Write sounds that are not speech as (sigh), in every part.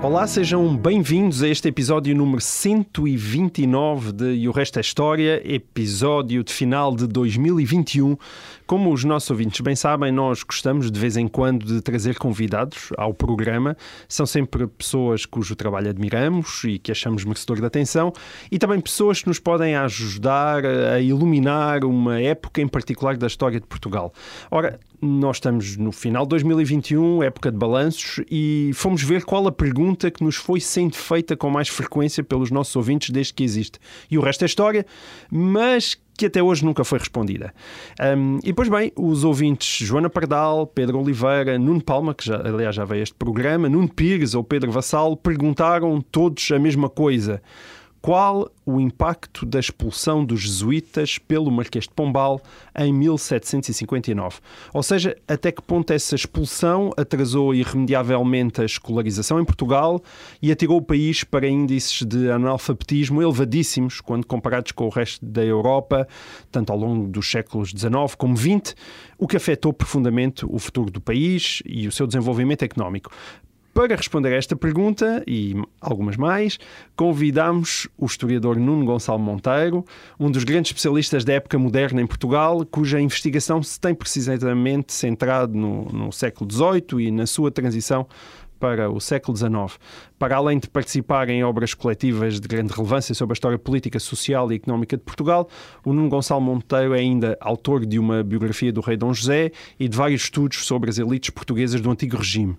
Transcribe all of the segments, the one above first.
Olá, sejam bem-vindos a este episódio número 129 de E o Resto é História, episódio de final de 2021. Como os nossos ouvintes bem sabem, nós gostamos de vez em quando de trazer convidados ao programa. São sempre pessoas cujo trabalho admiramos e que achamos merecedor de atenção e também pessoas que nos podem ajudar a iluminar uma época em particular da história de Portugal. Ora, nós estamos no final de 2021, época de balanços, e fomos ver qual a pergunta que nos foi sendo feita com mais frequência pelos nossos ouvintes desde que existe. E o resto é história, mas que até hoje nunca foi respondida. Um, e pois bem, os ouvintes Joana Pardal, Pedro Oliveira, Nuno Palma, que já, aliás já veio este programa, Nuno Pires ou Pedro Vassal, perguntaram todos a mesma coisa. Qual o impacto da expulsão dos jesuítas pelo Marquês de Pombal em 1759? Ou seja, até que ponto essa expulsão atrasou irremediavelmente a escolarização em Portugal e atirou o país para índices de analfabetismo elevadíssimos quando comparados com o resto da Europa, tanto ao longo dos séculos XIX como XX, o que afetou profundamente o futuro do país e o seu desenvolvimento económico. Para responder a esta pergunta e algumas mais, convidamos o historiador Nuno Gonçalo Monteiro, um dos grandes especialistas da época moderna em Portugal, cuja investigação se tem precisamente centrado no, no século XVIII e na sua transição para o século XIX. Para além de participar em obras coletivas de grande relevância sobre a história política, social e económica de Portugal, o Nuno Gonçalo Monteiro é ainda autor de uma biografia do rei Dom José e de vários estudos sobre as elites portuguesas do antigo regime.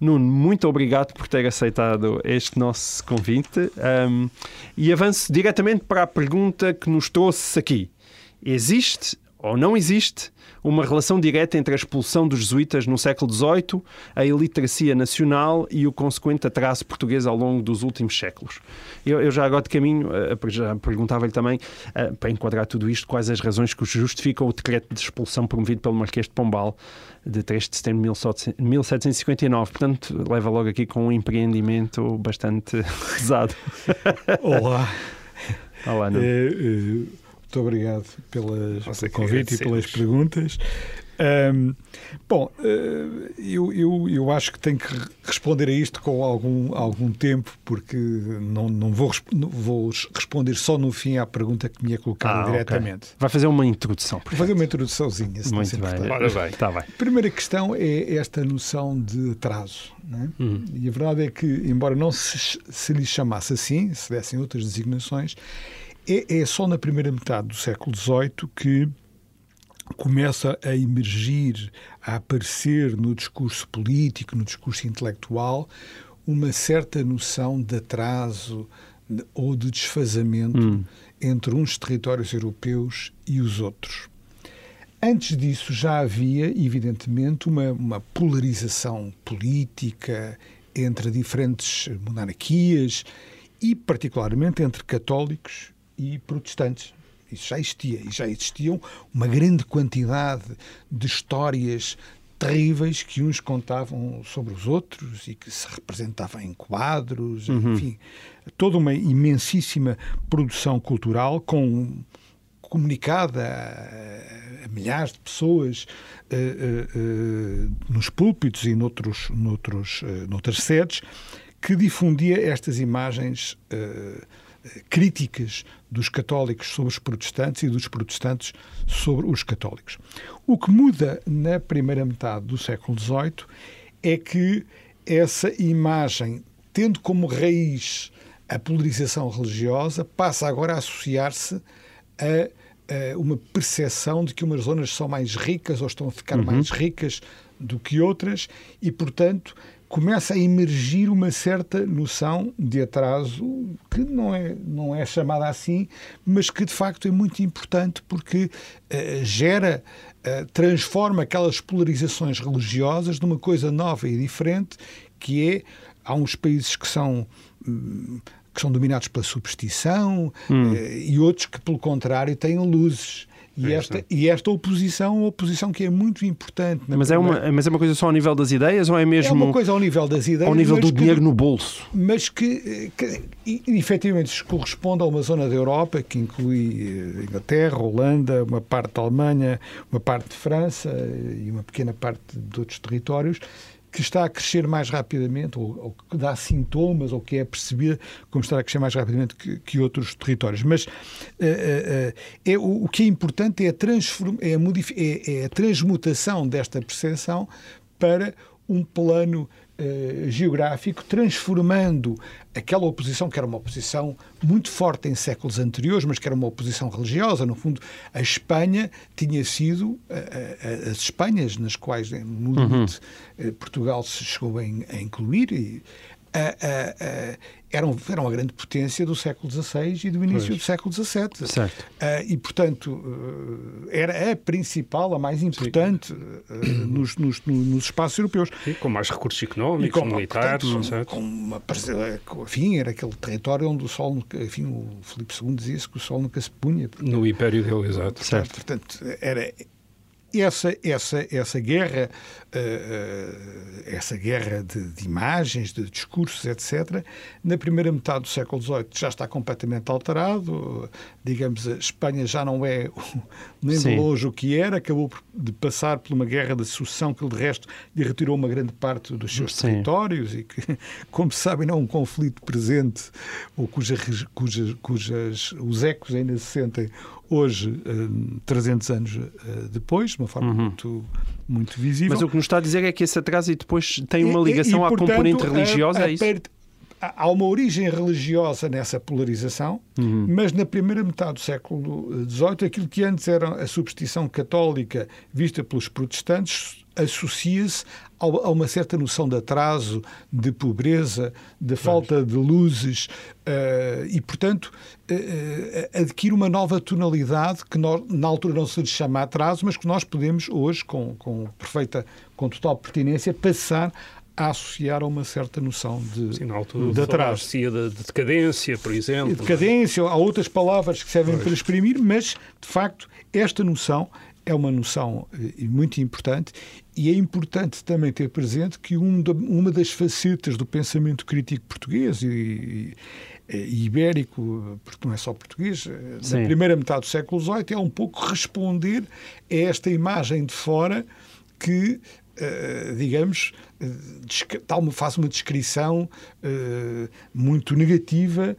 Nuno, muito obrigado por ter aceitado este nosso convite um, e avanço diretamente para a pergunta que nos trouxe aqui. Existe ou não existe uma relação direta entre a expulsão dos jesuítas no século XVIII, a iliteracia nacional e o consequente atraso português ao longo dos últimos séculos. Eu, eu já agora de caminho, eh, já perguntava-lhe também, eh, para enquadrar tudo isto, quais as razões que justificam o decreto de expulsão promovido pelo Marquês de Pombal de 3 de setembro de 1759. Portanto, leva logo aqui com um empreendimento bastante (laughs) pesado. Olá. Olá. Eh, eh, muito obrigado pelas, pelo convite e pelas perguntas. Ahm, bom, eh, eu, eu, eu acho que tenho que responder a isto com algum, algum tempo, porque não, não vou, vou responder só no fim à pergunta que me é colocada Ah, diretamente. Vai fazer uma introdução. Vou fazer uma introduçãozinha, se Muito bem. Ora bem. Está bem. A primeira questão é esta noção de atraso. não é? Uhum. E a verdade é que, embora não se, se lhe chamasse assim, se dessem outras designações, é, é só na primeira metade do século XVIII que começa a emergir, a aparecer no discurso político, no discurso intelectual, uma certa noção de atraso ou de desfazamento entre uns territórios europeus e os outros. Antes disso já havia, evidentemente, uma, uma polarização política entre diferentes monarquias e, particularmente, entre católicos e protestantes. Isso já existia. E já existiam uma grande quantidade de histórias terríveis que uns contavam sobre os outros e que se representavam em quadros, enfim, toda uma imensíssima produção cultural com comunicada a, a milhares de pessoas eh, eh, eh, nos púlpitos e noutros, noutros, noutras sedes, que difundia estas imagens eh, críticas dos católicos sobre os protestantes e dos protestantes sobre os católicos. O que muda na primeira metade do século XVIII é que essa imagem, tendo como raiz a polarização religiosa, passa agora a associar-se a, a uma percepção de que umas zonas são mais ricas ou estão a ficar mais ricas do que outras e, portanto, começa a emergir uma certa noção de atraso que não é, não é chamada assim, mas que de facto é muito importante porque eh, gera, eh, transforma aquelas polarizações religiosas numa coisa nova e diferente, que é, há uns países que são hum, que são dominados pela superstição Hum. eh, e outros que, pelo contrário, têm luzes. E É esta, e esta oposição é uma oposição que é muito importante. na Mas é, uma, mas é uma coisa só ao nível das ideias ou é é mesmo uma coisa ao nível das ideias. ao nível do que- dinheiro no bolso? mas que, que e- efetivamente corresponde a uma zona da Europa que inclui eh, Inglaterra, Holanda, uma parte da Alemanha, uma parte de França eh, e uma pequena parte de outros territórios que está a crescer mais rapidamente ou, ou que dá sintomas ou que é percebida como está a crescer mais rapidamente que, que outros territórios. Mas eh, eh, é, o, o que é importante é a, é, a é- é a transmutação desta percepção para um plano eh, geográfico, transformando aquela oposição, que era uma oposição muito forte em séculos anteriores, mas que era uma oposição religiosa. No fundo, a Espanha tinha sido eh, eh, as Espanhas, nas quais, no limite, eh, Portugal se chegou a, a incluir. E, eh, eram, eram a grande potência do século XVI e do início do século XVII. Certo. Ah, e, portanto, eh, era a principal, a mais importante eh, nos, nos, nos espaços europeus. Sim, com mais recursos E económicos, com, militares, portanto, certo? com uma enfim, era aquele território onde o sol, nunca- enfim, o Filipe II dizia-se que o sol nunca se punha. No Império dele, exato. Certo. Portanto, era essa, essa, essa guerra, eh, eh, essa guerra de, de imagens, de discursos, etc., na primeira metade do século XVIII já está completamente alterado. Digamos, a Espanha já não é (laughs) nem de longe o que era, acabou de passar por uma guerra de sucessão que, de resto, lhe retirou uma grande parte dos seus Sim. territórios e que, (laughs) como sabem, não é um conflito presente ou cuja, cujas, cujas os ecos ainda se sentem hoje, eh, 300 anos eh, depois, de uma forma muito, muito visível. Mas o que nos está a dizer é que esse atraso e depois tem uma E- e- ligação e, à portanto, componente a- religiosa, a é isso? há uma origem religiosa nessa polarização, Uhum. mas na primeira metade do século XVIII, aquilo que antes era a superstição católica vista pelos protestantes associa-se a uma certa noção de atraso, de pobreza, de falta de luzes eh, e, portanto, eh, adquire uma nova tonalidade que nós, na altura não se lhe chama atraso, mas que nós podemos hoje, com, com perfeita, com total pertinência, passar a associar a uma certa noção de, Sim, na altura de atraso. de, de decadência, por exemplo. E decadência, há outras palavras que servem para exprimir, mas, de facto, esta noção é uma noção muito importante e é importante também ter presente que um uma das facetas do pensamento crítico português e, e- ibérico, porque não é só português, eh, Sim. na primeira metade do século XVIII é um pouco responder a esta imagem de fora que, eh, digamos, faz uma descrição eh, muito negativa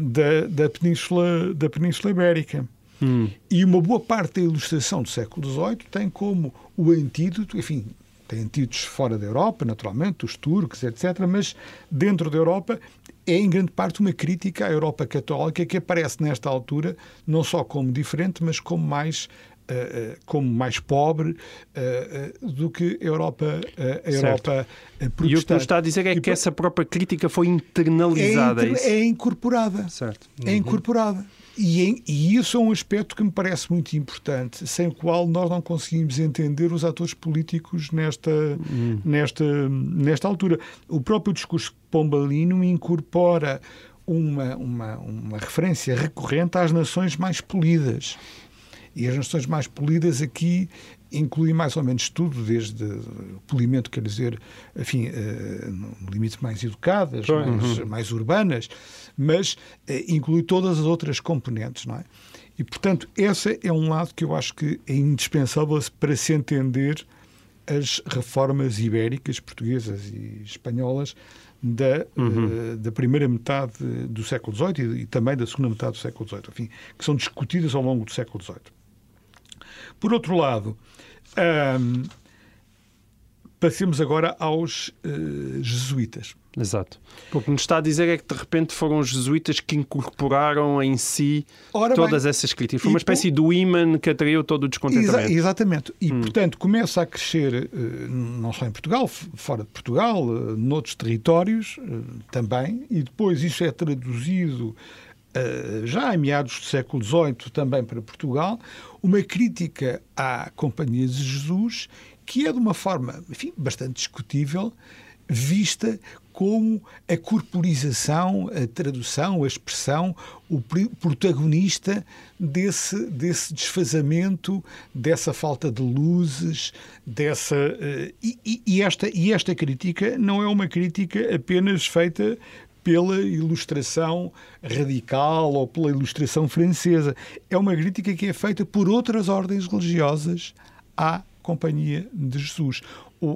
da, da, península, da Península Ibérica. Hum. E uma boa parte da ilustração do século XVIII tem como o antídoto, enfim, tem antídotos fora da Europa, naturalmente, os turcos, etc., mas dentro da Europa é em grande parte uma crítica à Europa católica que aparece nesta altura não só como diferente, mas como mais como mais pobre eh, eh, do que a Europa, eh, a. Europa eh, E o que protestante. nos está a dizer é que essa própria crítica foi é, internalizada. inter- é incorporada. Certo. É incorporada. E, em- e isso é um aspecto que me parece muito importante, sem o qual nós não conseguimos entender os atores políticos nesta, nesta, nesta altura. O próprio discurso pombalino incorpora uma, uma, uma referência recorrente às nações mais polidas. E as nações mais polidas aqui incluem mais ou menos tudo, desde o polimento, quer dizer, enfim, eh, no limite mais educadas, mais, mais urbanas, mas eh, inclui todas as outras componentes, não é? E, portanto, esse é um lado que eu acho que é indispensável para se entender as reformas ibéricas, portuguesas e espanholas da, eh, da primeira metade do século XVIII e, e também da segunda metade do século XVIII, enfim, que são discutidas ao longo do século XVIII. Por outro lado, ahm, passemos agora aos eh, jesuítas. Exato. O que nos está a dizer é que de repente foram os jesuítas que incorporaram em si Ora todas bem, essas críticas. Foi uma espécie do imã que atraiu todo o Exa- descontentamento. exatamente. E, portanto, começa a crescer, eh, não só em Portugal, fora de Portugal, eh, noutros territórios também, e depois isso é traduzido já em meados do século XVIII também para Portugal, uma crítica à Companhia de Jesus que é de uma forma, enfim, bastante discutível, vista como a corporização, a tradução, a expressão, o protagonista desse, desse desfazamento, dessa falta de luzes, dessa. eh, e- e esta, e esta crítica não é uma crítica apenas feita pela ilustração radical ou pela ilustração francesa. É uma crítica que é feita por outras ordens religiosas à Companhia de Jesus. O, o,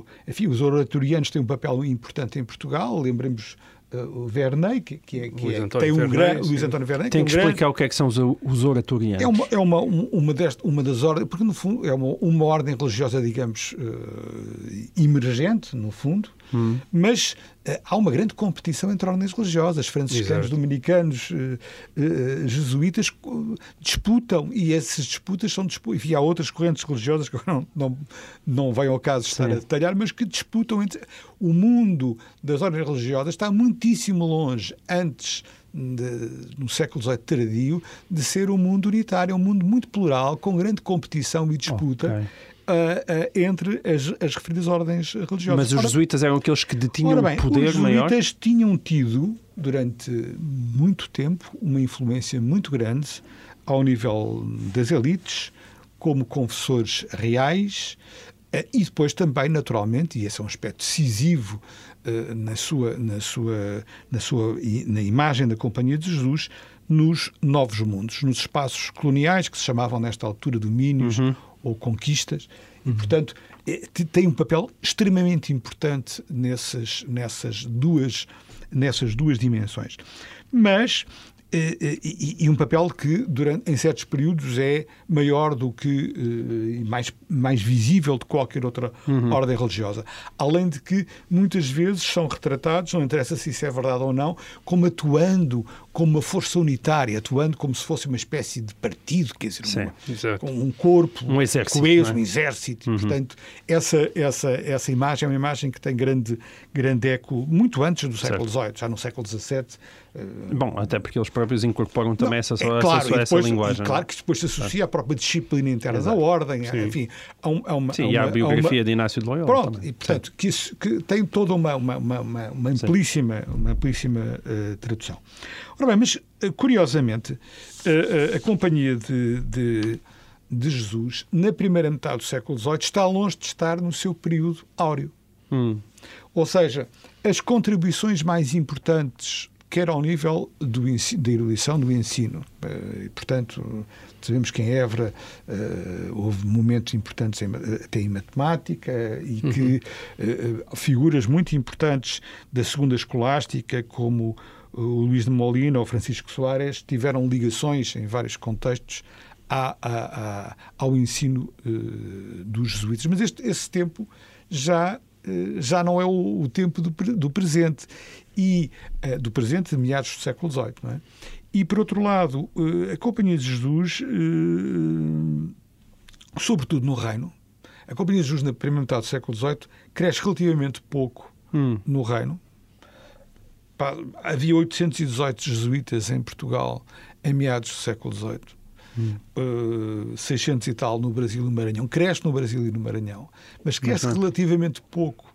o- enfim, os oratorianos têm um papel importante em Portugal. Lembremos eh, o Verney, que, que, é, que é- António tem um Verney, grande. Luís António Verney, Tem é um que grande- explicar o que é que são os, os oratorianos. é uma, é uma, um- uma, deste, uma das ordens, porque no fundo é uma, uma ordem religiosa, digamos, eh, emergente, no fundo, Hum. mas eh, há uma grande competição entre ordens religiosas, franciscanos, Exato. dominicanos, eh, eh, jesuítas, disputam, e essas disputas são disputas, enfim, há outras correntes religiosas que (laughs) não, não, não vem ao caso estar Sim. a detalhar, mas que disputam entre. O mundo das ordens religiosas está muitíssimo longe, antes de- no século XVIII tardio, de ser um mundo unitário, um mundo muito plural, com grande competição e disputa Ok. Ah, ah, entre as, as referidas ordens religiosas. Mas os Ora- jesuítas eram aqueles que detinham um poder os maior? jesuítas tinham tido, durante muito tempo, uma influência muito grande ao nível das elites, como confessores reais, eh, e depois também, naturalmente, e esse é um aspecto decisivo eh, na sua, na sua, na sua na imagem da Companhia de Jesus, nos novos mundos, nos espaços coloniais que se chamavam nesta altura domínios ou conquistas, e portanto te- tem um papel extremamente importante nessas, nessas, duas, nessas duas dimensões. Mas eh, eh, e, e um papel que durante, em certos períodos é maior do que eh, e mais, mais visível de qualquer outra ordem religiosa. Além de que muitas vezes são retratados, não interessa se isso é verdade ou não, como atuando como uma força unitária, atuando como se fosse uma espécie de partido, quer dizer, Sim, uma- exato. um corpo Um exército, coeso, é? um exército. E, portanto, essa, essa, essa imagem é uma imagem que tem grande, grande eco muito antes do século XVIII, já no século XVII. eh, Bom, até porque eles próprios incorporam também não, essa, é essa, claro, essa, e depois, linguagem. e claro que depois se associa à própria disciplina interna da ordem, enfim, a, um- a uma, Sim, a e uma- a biografia uma- de Inácio de Loyola Pronto, também. e portanto, que, isso, que tem toda uma, uma, uma, uma, amplíssima, uma amplíssima eh, tradução. Ora bem, mas eh, curiosamente, eh, eh, a Companhia de, de, de Jesus, na primeira metade do século XVIII, está longe de estar no seu período áureo. Hum. Ou seja, as contribuições mais importantes, quer ao nível do ensi- da erudição do ensino, e, portanto, sabemos que em Évora eh, houve momentos importantes em até em matemática e que eh, eh, figuras muito importantes da segunda escolástica, como o Luís de Molina ou Francisco Soares, tiveram ligações em vários contextos à- à- à- ao ensino eh, dos jesuítas. Mas este, esse tempo já, eh, já não é o, o tempo do, do presente, e eh, do presente de meados do século XVIII. Não é? E, por outro lado, eh, a Companhia de Jesus, eh, sobretudo no Reino, a Companhia de Jesus, na primeira metade do século XVIII, cresce relativamente pouco Hum. no Reino. Havia 818 jesuítas em Portugal em meados do século XVIII. Uh, 600 e tal no Brasil e no Maranhão. Cresce no Brasil e no Maranhão, mas cresce relativamente pouco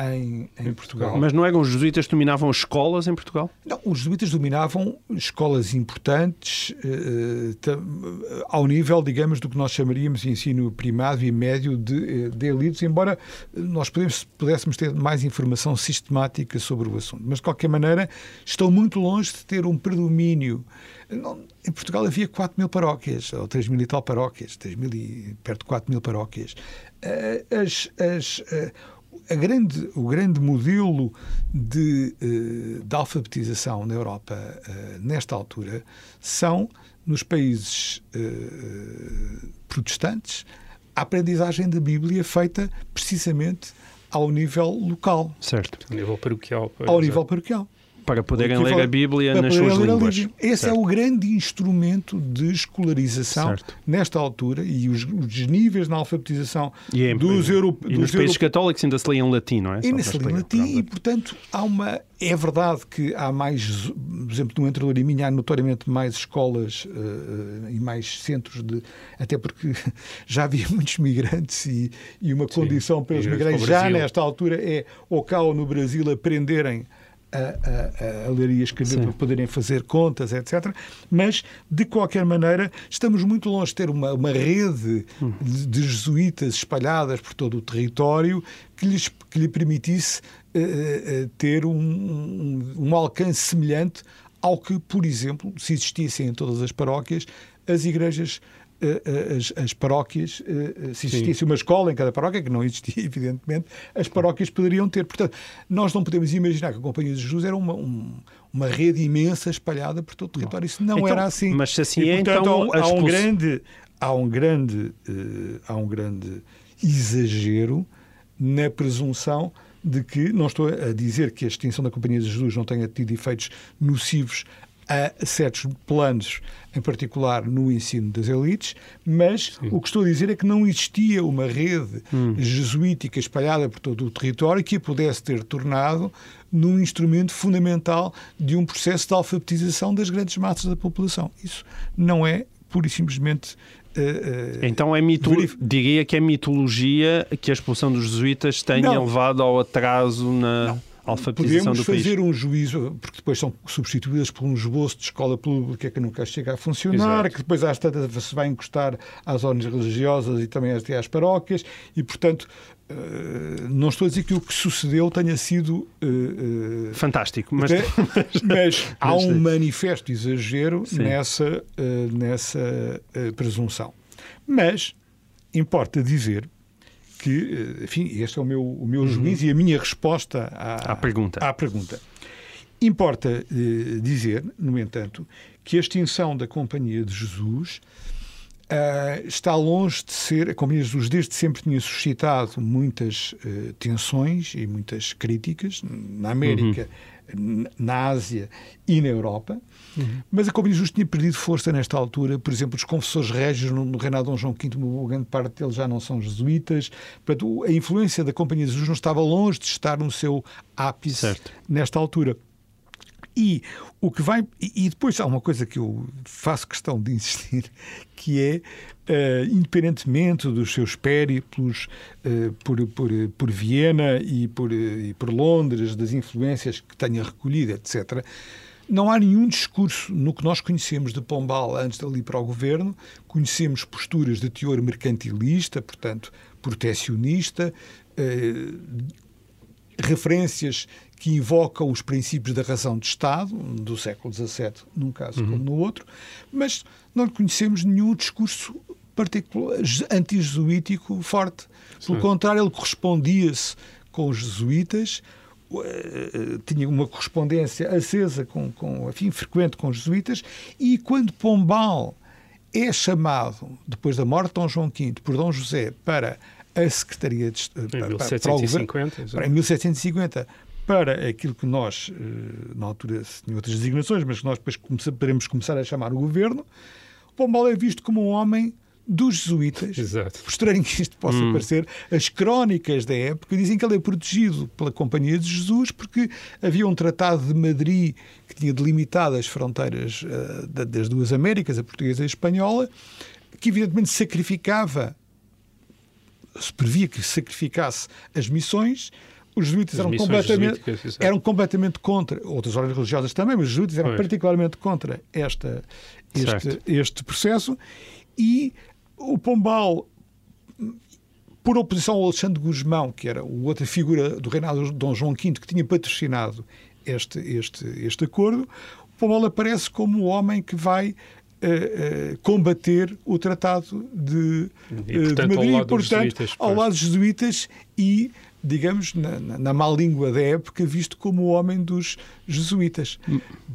em, em Portugal. Mas não eram os jesuítas que dominavam as escolas em Portugal? Não, os jesuítas dominavam escolas importantes eh, tam- ao nível, digamos, do que nós chamaríamos de ensino primário e médio de, eh, de elites, embora nós pudéssemos, pudéssemos ter mais informação sistemática sobre o assunto. Mas, de qualquer maneira, estão muito longe de ter um predomínio. Não- em Portugal havia 4 mil paróquias, ou 3 mil e tal paróquias, 3 mil e perto de 4 mil paróquias. Eh, As, as, eh, a grande, o grande modelo de, eh, de alfabetização na Europa eh, nesta altura são nos países eh, protestantes a aprendizagem da Bíblia feita precisamente ao nível local, Certo. A nível paroquial. ao nível paroquial. Para poderem ler a Bíblia nas suas línguas. Esse Certo. é o grande instrumento de escolarização Certo. nesta altura e os, os níveis na alfabetização em- dos europeus. e nos países católicos ainda se lê em latim, não é? Só E para nesse explicar. latim, e portanto há uma. É verdade que há mais, por exemplo, no Entre e Minho há notoriamente mais escolas eh, e mais centros de. Até porque (laughs) já havia muitos migrantes e, e uma condição para os migrantes já nesta altura é ou cá ou no Brasil aprenderem a, a, a ler e a escrever Sim. para poderem fazer contas, etc. Mas, de qualquer maneira, estamos muito longe de ter uma, uma rede de, de jesuítas espalhadas por todo o território que, lhes, que lhe permitisse eh, eh, ter um, um, um alcance semelhante ao que, por exemplo, se existissem em todas as paróquias, as igrejas as, as paróquias, eh, eh, se existisse uma escola em cada paróquia, que não existia, (laughs) evidentemente, as paróquias poderiam ter. Portanto, nós não podemos imaginar que a Companhia de Jesus era uma, um- uma rede imensa espalhada por todo o território. Isso não Então, era assim. mas se assim E, é, portanto, então há um, há um grande, há um grande, eh, há um grande exagero na presunção de que, não estou a dizer que a extinção da Companhia de Jesus não tenha tido efeitos nocivos a certos planos, em particular no ensino das elites, mas o que estou a dizer é que não existia uma rede jesuítica espalhada por todo o território que a pudesse ter tornado num instrumento fundamental de um processo de alfabetização das grandes massas da população. Isso não é pura e simplesmente. eh, eh, Então é mito... Diria que é mitologia que a expulsão dos jesuítas tenha Não. levado ao atraso na alfabetização Podemos do país. fazer um juízo, porque depois são substituídas por um esboço de escola pública que nunca chega a funcionar, Exato. que depois às tantas se vai encostar às ordens religiosas e também até às paróquias, e portanto eh, não estou a dizer que o que sucedeu tenha sido. eh, Fantástico, mas... até- (laughs) (laughs) mas há mas um sim. manifesto exagero Sim. nessa, eh, nessa presunção. Mas importa dizer que, enfim, este é o meu, o meu juízo e a minha resposta à, Uhum. À pergunta. à pergunta. Importa eh, dizer, no entanto, que a extinção da Companhia de Jesus ah, está longe de ser. A Companhia de Jesus desde sempre tinha suscitado muitas eh, tensões e muitas críticas na América, n- na Ásia e na Europa. Mas a Companhia Jesus tinha perdido força nesta altura. Por exemplo, os confessores régios no, no reinado de Dom João V, uma grande parte deles já não são jesuítas. Portanto, a influência da Companhia de Jesus não estava longe de estar no seu ápice Certo. nesta altura. E o que vai e depois há uma coisa que eu faço questão de insistir, (laughs) que é eh, independentemente dos seus périplos eh, por, por, por Viena e por, eh, e por Londres, das influências que tenha recolhido, etc. Não há nenhum discurso no que nós conhecemos de Pombal antes de ali para o governo. Conhecemos posturas de teor mercantilista, portanto, protecionista, eh, referências que invocam os princípios da razão de Estado, do século XVII, num caso como no outro, mas não conhecemos nenhum discurso particular, anti-jesuítico forte. Pelo contrário, ele correspondia-se com os jesuítas, tinha uma correspondência acesa, com, com, enfim, frequente com os jesuítas, e quando Pombal é chamado, depois da morte de Dom João V, por Dom José, para a Secretaria de Est- Em para- para- para o governo- 1750. exato. para- em 1750 para aquilo que nós, eh, na altura, tinha outras designações, mas que nós depois podemos começar a chamar o governo, Pombal é visto como um homem dos jesuítas. Exato. Por estranho que isto possa parecer, as crónicas da época dizem que ele é protegido pela Companhia de Jesus porque havia um tratado de Madrid que tinha delimitado as fronteiras da- das duas Américas, a portuguesa e a espanhola, que evidentemente sacrificava se previa que sacrificasse as missões, os jesuítas As eram completamente, eram completamente contra, outras ordens religiosas também, mas os jesuítas eram particularmente contra esta, este, este processo e o Pombal, por oposição ao Alexandre Guzmão, que era outra figura do reinado de Dom João V que tinha patrocinado este, este, este acordo, o Pombal aparece como o homem que vai eh, eh, combater o Tratado de, E, eh, portanto, de ao Madrid, lado dos portanto, jesuítas, ao lado dos jesuítas e digamos, na, na, na má língua da época, visto como o homem dos jesuítas.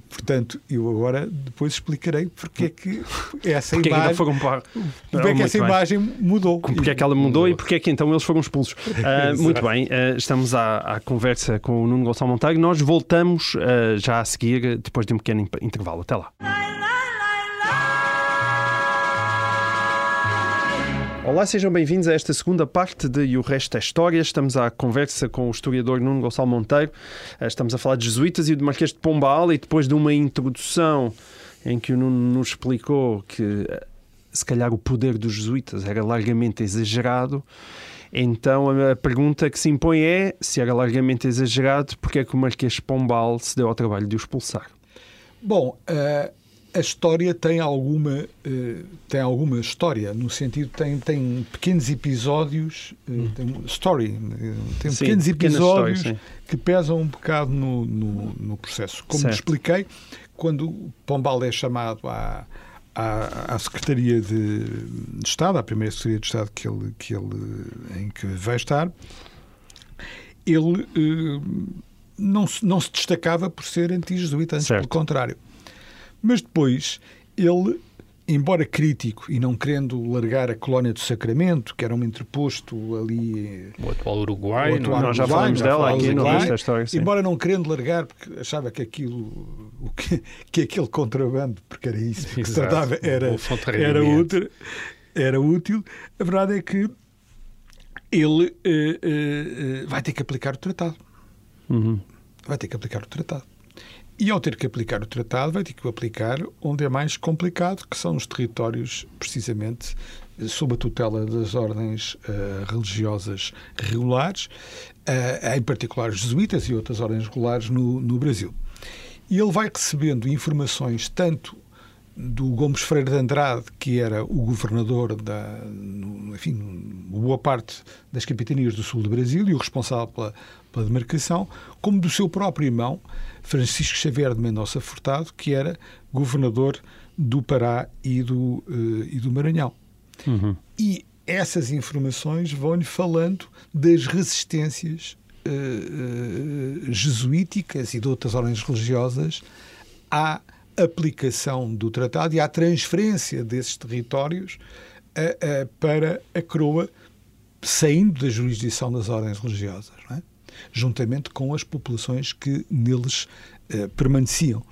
Portanto, eu agora depois explicarei porque é que essa Porque é que imagem, foram para... porque é que essa bem. imagem mudou. Porque é que ela mudou e porque é que então eles foram expulsos. (laughs) Ah, muito bem, ah, estamos à, à conversa com o Nuno Gonçalo Monteiro. Nós voltamos ah, já a seguir, depois de um pequeno intervalo. Até lá. Olá, sejam bem-vindos a esta segunda parte de E o Resto é História. Estamos à conversa com o historiador Nuno Gonçalo Monteiro. Ah, Estamos a falar de jesuítas e do Marquês de Pombal e depois de uma introdução em que o Nuno nos explicou que ah, se calhar o poder dos jesuítas era largamente exagerado, então a pergunta que se impõe é, se era largamente exagerado, porque é que o Marquês de Pombal se deu ao trabalho de o expulsar? Bom, eh, a história tem alguma, eh, tem alguma história, no sentido tem, tem pequenos episódios, eh, tem story, tem Sim, pequenos episódios que pesam um bocado no, no, no processo. Como Certo. expliquei, quando Pombal é chamado à, à, à Secretaria de, de Estado, à primeira Secretaria de Estado que ele, que ele, em que vai estar, ele eh, não, se, não se destacava por ser anti-jesuíta, antes Certo. pelo contrário. Mas depois, ele, embora crítico e não querendo largar a colónia do Sacramento, que era um interposto ali O atual Uruguai. o não atual é? Nós já Uruguai, falamos já dela falámos aqui no da história, sim. Embora não querendo largar, porque achava que aquilo, o que, que aquele contrabando, porque era isso que se tratava, era, era, útil, era útil. A verdade é que ele eh, eh, eh, vai ter que aplicar o tratado. Uhum. Vai ter que aplicar o tratado. E ao ter que aplicar o tratado, vai ter que o aplicar onde é mais complicado, que são os territórios, precisamente, sob a tutela das ordens eh, religiosas regulares, eh, em particular jesuítas e outras ordens regulares no, no Brasil. E ele vai recebendo informações tanto do Gomes Freire de Andrade, que era o governador da, enfim, boa parte das capitanias do sul do Brasil e o responsável pela, pela demarcação, como do seu próprio irmão, Francisco Xavier de Mendonça Furtado, que era governador do Pará e do, eh, e do Maranhão. E essas informações vão-lhe falando das resistências eh, eh, jesuíticas e de outras ordens religiosas à aplicação do tratado e à transferência desses territórios eh, eh, para a coroa, saindo da jurisdição das ordens religiosas, é? juntamente com as populações que neles eh, permaneciam.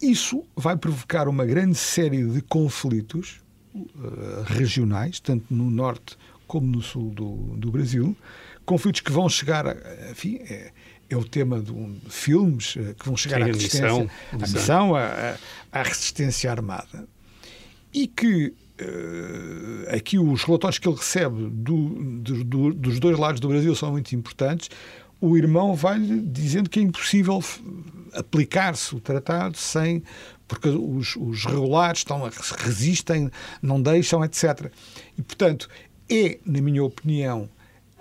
Isso vai provocar uma grande série de conflitos eh, regionais, tanto no norte como no sul do, do Brasil, conflitos que vão chegar, enfim, é, é o tema de, um, de filmes eh, que vão chegar Sim, à a resistência, missão. à Exato. missão, à, à- resistência armada. E que eh, aqui os relatórios que ele recebe do- do- do- dos dois lados do Brasil são muito importantes. O irmão vai-lhe dizendo que é impossível aplicar-se o tratado sem. porque os, os regulares estão, a- resistem, não deixam, etc. E, portanto, é, na minha opinião,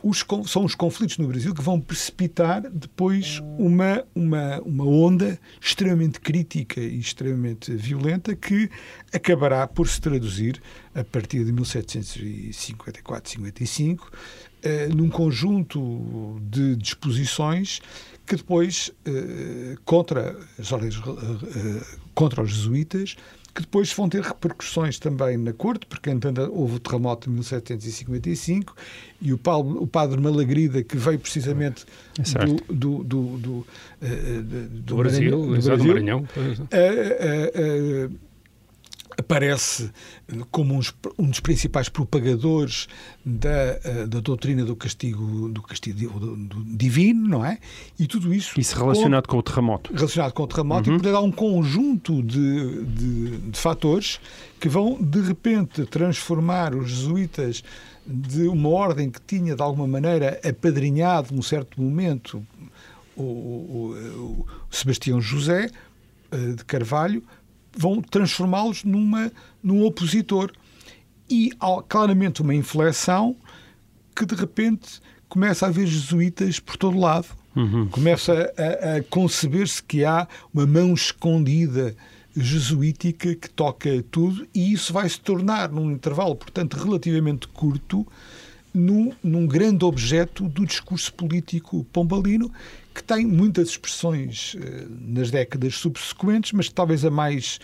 os são os conflitos no Brasil que vão precipitar depois uma, uma, uma onda extremamente crítica e extremamente violenta que acabará por se traduzir a partir de 1754-55 eh, num conjunto de disposições que depois eh, contra as ordens eh, eh, contra os jesuítas que depois vão ter repercussões também na corte, porque entanto houve o terremoto de 1755 e o, Paulo, o padre Malagrida, que veio precisamente É do, do, do, do, eh, eh, Do Brasil, Maranhão- do Maranhão. eh, eh, eh, aparece como uns- um dos principais propagadores da, eh, da doutrina do castigo, do castigo do- do divino, não é? E tudo isso Isso relacionado com o terremoto. relacionado com o terremoto e portanto há um conjunto de, de, de fatores que vão de repente transformar os jesuítas de uma ordem que tinha de alguma maneira apadrinhado num certo momento o, o- o- o Sebastião José eh, de Carvalho vão transformá-los numa num opositor e há claramente uma inflexão que de repente começa a haver jesuítas por todo lado. Começa a, a conceber-se que há uma mão escondida jesuítica que toca tudo e isso vai se tornar, num intervalo, portanto, relativamente curto, num, num grande objeto do discurso político pombalino, que tem muitas expressões eh, nas décadas subsequentes, mas talvez a mais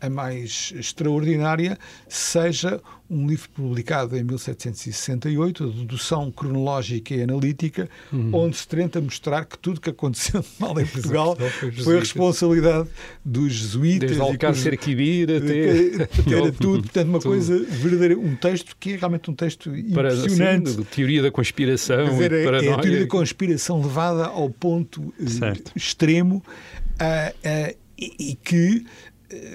a mais extraordinária seja um livro publicado em 1768, a dedução cronológica e analítica, Uhum. onde se tenta mostrar que tudo que aconteceu de mal em Portugal Foi a responsabilidade dos jesuítas. Desde Alcácer os- Cerquibir até... era tudo, portanto, uma Tudo. coisa verdadeira, um texto que é realmente um texto para, impressionante. assim, teoria da conspiração dizer, é, é a teoria da conspiração levada ao ponto eh, Certo. extremo ah, ah, e, e que,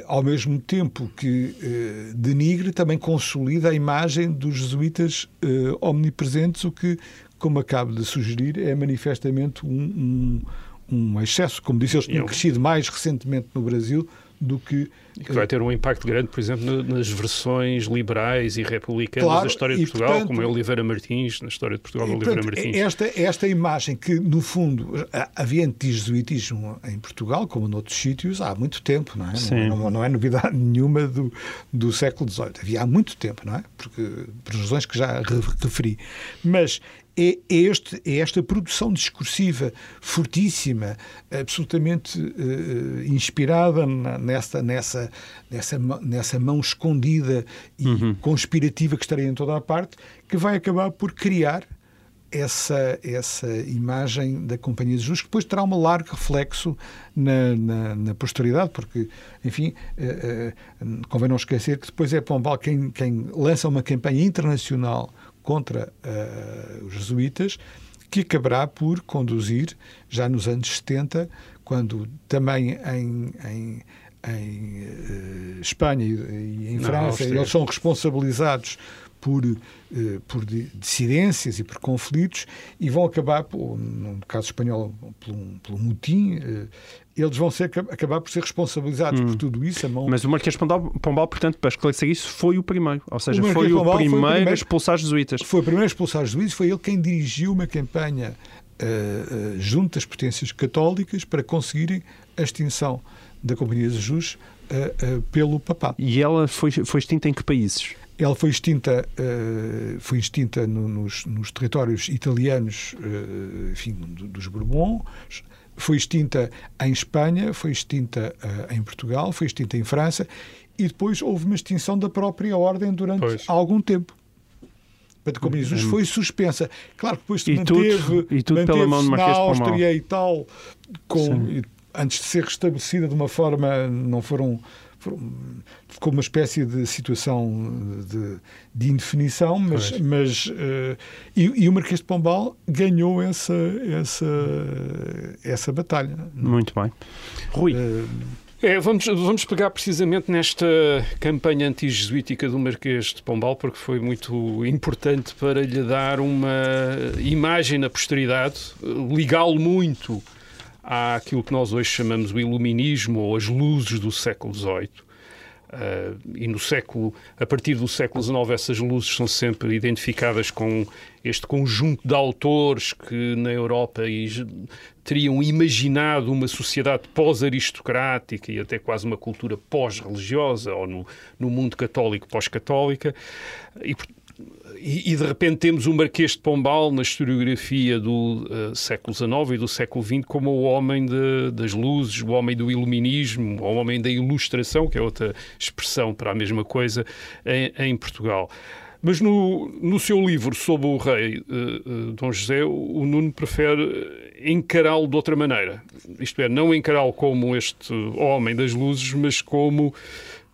ao mesmo tempo que eh, denigre, também consolida a imagem dos jesuítas eh, omnipresentes, o que, como acabo de sugerir, é manifestamente um, um, um excesso. Como disse, eles tinham crescido mais recentemente no Brasil do que E que vai ter um impacto grande, por exemplo, na- nas versões liberais e republicanas Claro, da história de Portugal, portanto- como é Oliveira Martins, na história de Portugal E, Oliveira portanto, Martins. esta, esta imagem que, no fundo, ha- havia antijesuitismo em Portugal, como noutros sítios, há muito tempo, não é? Não, não, não é novidade (laughs) nenhuma do, do século XVIII. Havia há muito tempo, não é? Porque, por razões que já re- referi. Mas é, é este, é esta produção discursiva fortíssima, absolutamente eh, inspirada nessa, nessa, nessa, nessa mão escondida e conspirativa que estaria em toda a parte, que vai acabar por criar essa, essa imagem da Companhia de Jesus, que depois terá um largo reflexo na, na, na posteridade, porque, enfim, eh, eh, convém não esquecer que depois é Pombal quem, quem lança uma campanha internacional contra eh, os jesuítas, que acabará por conduzir, já nos anos 70, quando também em, em, em eh, Espanha e, em Na França eles são responsabilizados por, eh, por di- dissidências e por conflitos e vão acabar, por- no caso espanhol, pelo, pelo motim, eh, eles vão ser, acabar por ser responsabilizados por tudo isso. Mão, Mas o Marquês Pombal, Pombal, portanto, para esclarecer isso, foi o primeiro. Ou seja, O foi o, Pombal foi o primeiro a primeiro. expulsar os jesuítas. Foi o primeiro a expulsar os juízes, foi ele quem dirigiu uma campanha eh, eh, junto às potências católicas para conseguirem a extinção da Companhia de Jesus eh, pelo papado. E ela foi, foi extinta em que países? Ela foi extinta, foi extinta no- nos, nos territórios italianos, enfim, do- dos Bourbons, foi extinta em Espanha, foi extinta eh, em Portugal, foi extinta em França e depois houve uma extinção da própria ordem durante Pois. algum tempo. Portanto, Companhia de Jesus foi suspensa. Claro que depois se E tudo- manteve, e tudo pela mão na. Áustria e tal, com, e antes de ser restabelecida de uma forma, não foram ficou uma espécie de situação de, de indefinição, mas, mas eh, e, e o Marquês de Pombal ganhou essa, essa, essa batalha. Muito bem. Rui, Eh, É, vamos, vamos pegar precisamente nesta campanha anti-jesuítica do Marquês de Pombal, porque foi muito importante para lhe dar uma imagem na posteridade, ligá-lo muito àquilo que nós hoje chamamos o iluminismo ou as luzes do século XVIII. Uh, e no século, a partir do século XIX, essas luzes são sempre identificadas com este conjunto de autores que na Europa teriam imaginado uma sociedade pós-aristocrática e até quase uma cultura pós-religiosa, ou no, no mundo católico pós-católica. E, e, de repente temos o Marquês de Pombal na historiografia do eh, século XIX e do século XX como o homem de- das luzes, o homem do iluminismo, o homem da ilustração, que é outra expressão para a mesma coisa em, em Portugal. Mas no, no seu livro sobre o rei eh, eh, Dom José, o Nuno prefere encará-lo de outra maneira. Isto é, não encará-lo como este homem das luzes, mas como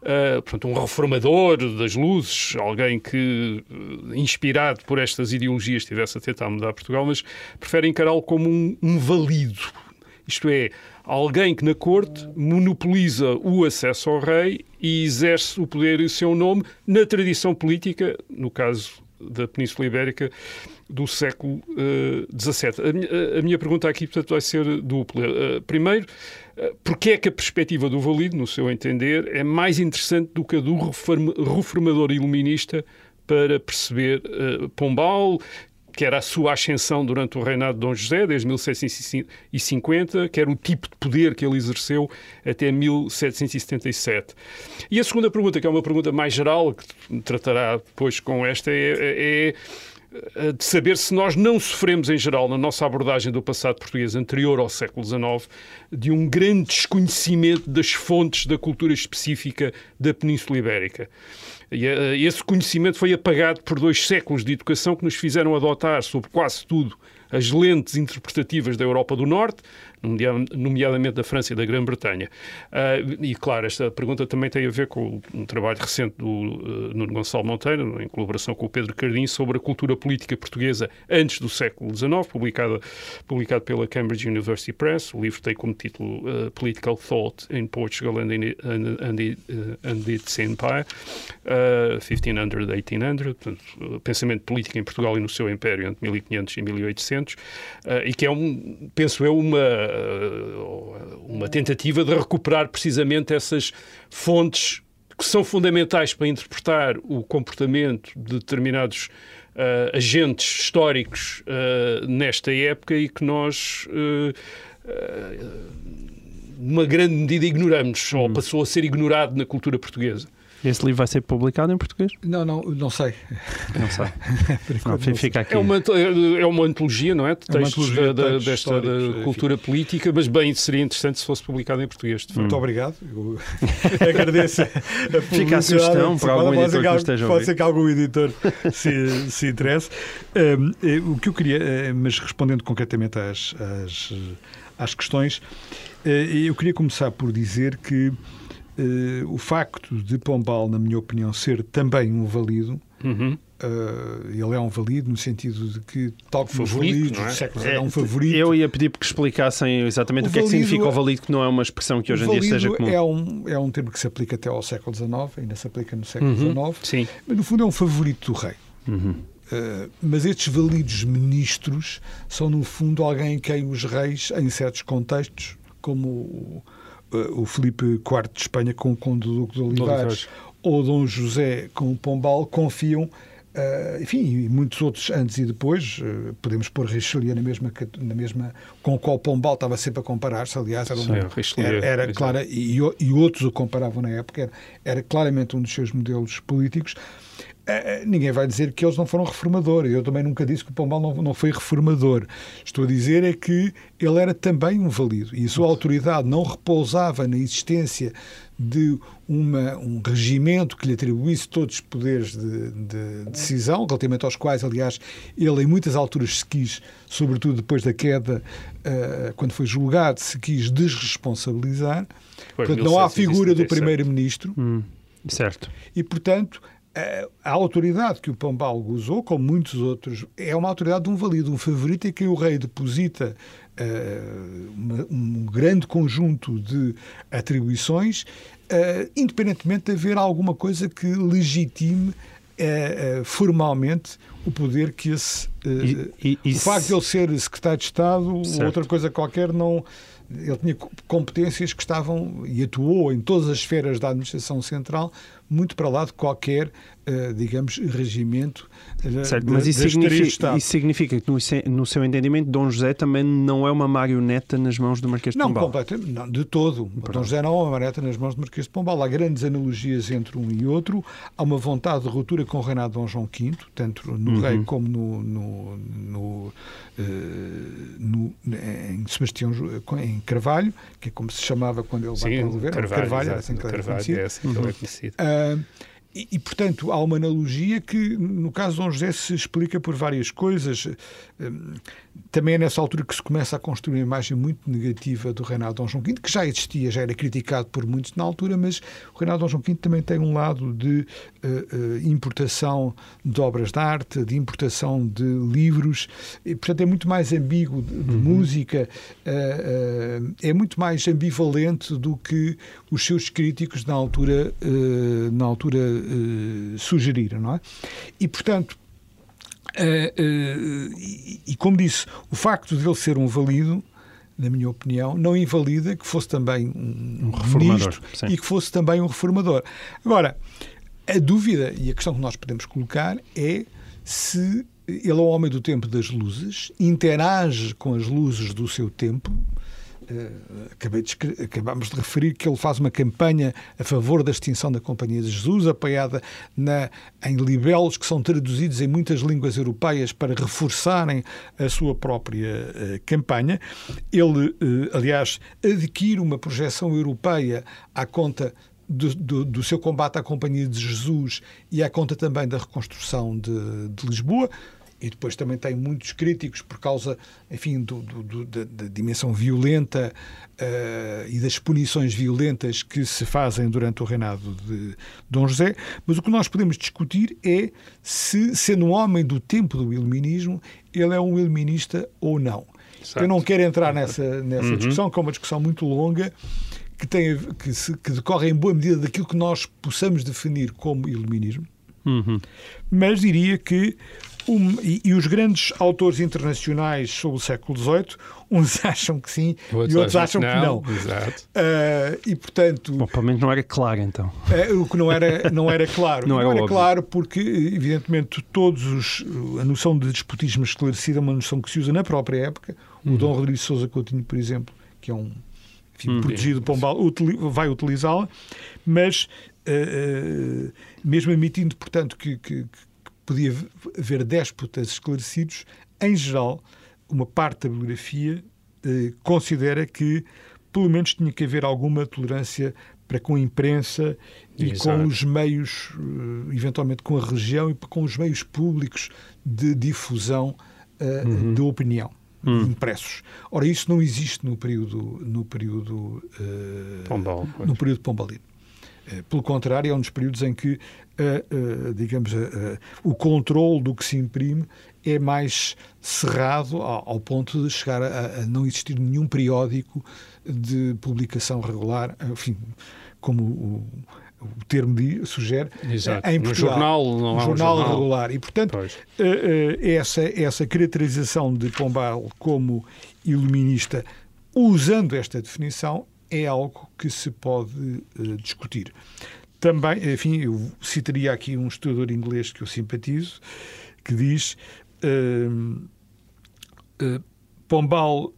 Uh, portanto, um reformador das luzes, alguém que, uh, inspirado por estas ideologias, estivesse a tentar mudar Portugal, mas prefere encará-lo como um, um valido. Isto é, alguém que na corte monopoliza o acesso ao rei e exerce o poder em seu nome na tradição política, no caso da Península Ibérica, do século XVII. a, minha, a minha pergunta aqui, portanto, vai ser dupla. Uh, primeiro, uh, porque é que a perspectiva do valido, no seu entender, é mais interessante do que a do reform, reformador iluminista para perceber uh, Pombal, que era a sua ascensão durante o reinado de Dom José, desde 1750, que era o tipo de poder que ele exerceu até 1777. E a segunda pergunta, que é uma pergunta mais geral, que tratará depois com esta, é, é eh, de saber se nós não sofremos, em geral, na nossa abordagem do passado português anterior ao século XIX, de um grande desconhecimento das fontes da cultura específica da Península Ibérica. E eh, esse conhecimento foi apagado por dois séculos de educação que nos fizeram adotar sobre quase tudo as lentes interpretativas da Europa do Norte, nomeadamente da França e da Grã-Bretanha. Uh, e, claro, esta pergunta também tem a ver com um trabalho recente do uh, Nuno Gonçalo Monteiro, em colaboração com o Pedro Cardim, sobre a cultura política portuguesa antes do século XIX, publicado, publicado pela Cambridge University Press. O livro tem como título uh, Political Thought in Portugal and, in, and, and, and Its Empire, 1500 1800, portanto, pensamento político em Portugal e no seu império entre 1500 e 1800, e que é, um, penso eu, uma uma tentativa de recuperar precisamente essas fontes que são fundamentais para interpretar o comportamento de determinados uh, agentes históricos uh, nesta época e que nós, uh, numa grande medida, ignoramos, hum. ou passou a ser ignorado na cultura portuguesa. Esse livro vai ser publicado em português? Não, não, não sei. Não sei. (laughs) não, fica aqui. É uma, é uma antologia, não é? De textos é da, textos desta da cultura enfim. política, mas bem, seria interessante se fosse publicado em português. Muito obrigado. Eu (laughs) agradeço a Fica a sugestão para algum editor que, que esteja Pode ser que algum editor se, se interesse. Um, eh, o que eu queria, eh, mas respondendo concretamente às, às, às questões, eh, eu queria começar por dizer que o facto de Pombal, na minha opinião, ser também um valido, uhum. uh, ele é um valido no sentido de que, tal como favorito, os validos é? é, é um favorito. Eu ia pedir que explicassem exatamente o, o que é que significa o valido, que não é uma expressão que hoje em dia seja comum. É um, é um termo que se aplica até ao século XIX, ainda se aplica no século uhum. XIX, Sim. mas no fundo é um favorito do rei. Uhum. Uh, mas estes validos ministros são, no fundo, alguém em quem os reis, em certos contextos, como o Felipe IV de Espanha com o Conde Duque de Olivares. Ou Dom José com o Pombal confiam Uh, enfim, e muitos outros antes e depois, uh, podemos pôr Richelieu na mesma, na mesma com o qual Pombal estava sempre a comparar-se, aliás, era, Sim, era, era clara, e, e, outros o comparavam na época, era, era claramente um dos seus modelos políticos. Uh, ninguém vai dizer que eles não foram reformadores. Eu também nunca disse que o Pombal não, não foi reformador. Estou a dizer é que ele era também um valido e a sua autoridade não repousava na existência de uma, um regimento que lhe atribuísse todos os poderes de, de, decisão, relativamente aos quais, aliás, ele em muitas alturas se quis, sobretudo depois da queda, uh, quando foi julgado, se quis desresponsabilizar. Foi, portanto, não há a figura do primeiro-ministro. Hum, certo. E, portanto, a autoridade que o Pombal gozou, como muitos outros, é uma autoridade de um valido, um favorito em quem o rei deposita uh, uma, um grande conjunto de atribuições, uh, independentemente de haver alguma coisa que legitime uh, formalmente o poder que esse. E, e, o facto de ele ser secretário de Estado, certo. outra coisa qualquer, não ele tinha competências que estavam e atuou em todas as esferas da administração central muito para lá de qualquer, uh, digamos, regimento uh, certo, de, mas isso significa, isso significa que, no, no, seu entendimento, Dom José também não é uma marioneta nas mãos do Marquês de Pombal? Não, completamente, não, de todo. Perdão. Dom José não é uma marioneta nas mãos do Marquês de Pombal. Há grandes analogias entre um e outro. Há uma vontade de ruptura com o reinado de Dom João V, tanto no uhum. rei como no, no, no, uh, no, em Sebastião em Carvalho, que é como se chamava quando ele vai para o governo. Carvalho, Carvalho, era assim que ele era conhecido. É assim que ele é uhum. Uh, e, e, portanto, há uma analogia que, no caso de Dom José, se explica por várias coisas. Também é nessa altura que se começa a construir uma imagem muito negativa do reinado de Dom João V, que já existia, já era criticado por muitos na altura, mas o reinado de Dom João V também tem um lado de uh, uh, importação de obras de arte, de importação de livros, e, portanto é muito mais ambíguo de, de uhum. música, uh, é muito mais ambivalente do que os seus críticos na altura, na altura sugeriram, não é? E, portanto, Uh, uh, e, e, como disse, o facto de ele ser um valido, na minha opinião, não invalida que fosse também um, um reformador e que fosse também um reformador. Agora, a dúvida e a questão que nós podemos colocar é se ele é um homem do tempo das luzes, interage com as luzes do seu tempo, eh, acabei de, acabámos de referir que ele faz uma campanha a favor da extinção da Companhia de Jesus, apoiada na, em libelos que são traduzidos em muitas línguas europeias para reforçarem a sua própria eh, campanha. Ele, eh, aliás, adquire uma projeção europeia à conta do, do- do seu combate à Companhia de Jesus e à conta também da reconstrução de, de Lisboa. E depois também tem muitos críticos por causa, enfim, do- do- do- da, dimensão violenta eh, e das punições violentas que se fazem durante o reinado de Dom José. Mas o que nós podemos discutir é se, sendo um homem do tempo do iluminismo, ele é um iluminista ou não. Exato. Eu não quero entrar nessa, nessa discussão, que é uma discussão muito longa, que, tem, a- que, se- que decorre em boa medida daquilo que nós possamos definir como iluminismo mas diria que um- e, e os grandes autores internacionais sobre o século XVIII, uns (laughs) acham que sim e outros acham que não. Exato. Ah, e portanto, Bom, pelo menos não era claro, então. eh, o que não era, não era claro. (laughs) Não era óbvio. claro porque, evidentemente, todos os, a noção de despotismo esclarecido é uma noção que se usa na própria época. O Dom Rodrigues de Sousa Coutinho, por exemplo, que é um enfim, protegido Pombal, utili- vai utilizá-la, mas eh, mesmo admitindo, portanto, que, que- que podia haver déspotas esclarecidos, em geral, uma parte da bibliografia eh, considera que pelo menos tinha que haver alguma tolerância para com a imprensa e Exato. com os meios, eh, eventualmente com a região e com os meios públicos de difusão eh, de opinião. impressos. Ora, isso não existe no período, no período eh, Pombal, no período pombalino. Eh, Pelo contrário, é um dos períodos em que, eh, eh, digamos, o controle do que se imprime é mais cerrado ao, ponto de chegar a, não existir nenhum periódico de publicação regular, enfim, como o, o termo di- sugere, Exato. em No Portugal. jornal não Um há um jornal jornal. regular. E, portanto, Pois. essa, essa caracterização de Pombal como iluminista, usando esta definição, é algo que se pode eh, discutir. Também, enfim, eu citaria aqui um estudador inglês que eu simpatizo, que diz eh, eh, Pombal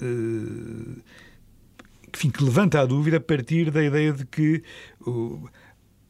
eh, enfim, que levanta a dúvida a partir da ideia de que uh,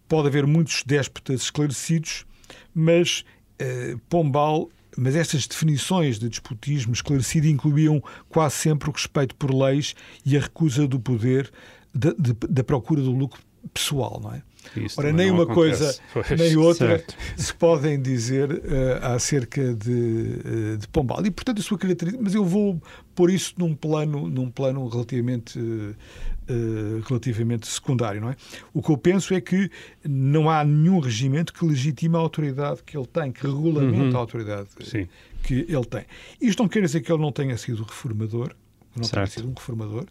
pode haver muitos déspotas esclarecidos, mas eh, Pombal, mas estas definições de despotismo esclarecido incluíam quase sempre o respeito por leis e a recusa do poder da, de- da procura do lucro pessoal, não é? Isso Ora, nem uma coisa acontece. Pois. nem outra certo. se podem dizer eh, acerca de, eh, de Pombal. E, portanto, a sua característica... Mas eu vou pôr isso num plano, num plano relativamente, eh, eh, relativamente secundário, não é? O que eu penso é que não há nenhum regimento que legitime a autoridade que ele tem, que regulamenta a autoridade Sim. que ele tem. Isto não quer dizer que ele não tenha sido reformador, não tenha Certo. sido um reformador,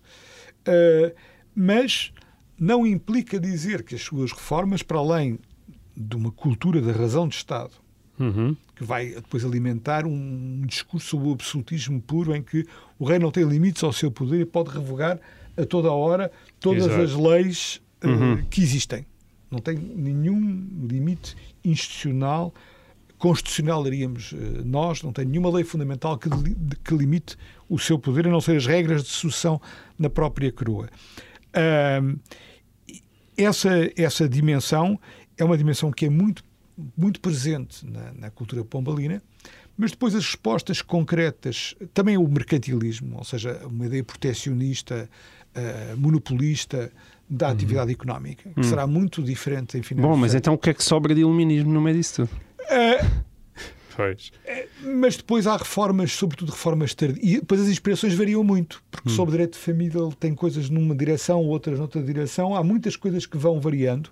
eh, mas não implica dizer que as suas reformas, para além de uma cultura da razão de Estado, Uhum. que vai depois alimentar um discurso sobre o absolutismo puro em que o rei não tem limites ao seu poder e pode revogar a toda a hora todas Exato. as leis eh, que existem. Não tem nenhum limite institucional, constitucional, diríamos eh, nós, não tem nenhuma lei fundamental que, que limite o seu poder, a não ser as regras de sucessão na própria coroa. Ahm, essa, essa dimensão é uma dimensão que é muito, muito presente na, na cultura pombalina, mas depois as respostas concretas, também o mercantilismo, ou seja, uma ideia protecionista, eh, monopolista da atividade económica, que será muito diferente em final Bom, mas então o que é que sobra de iluminismo no meio disso tudo? Pois. Mas depois há reformas, sobretudo reformas tardias. E depois as inspirações variam muito, porque sobre direito de família ele tem coisas numa direção, outras noutra direção. Há muitas coisas que vão variando.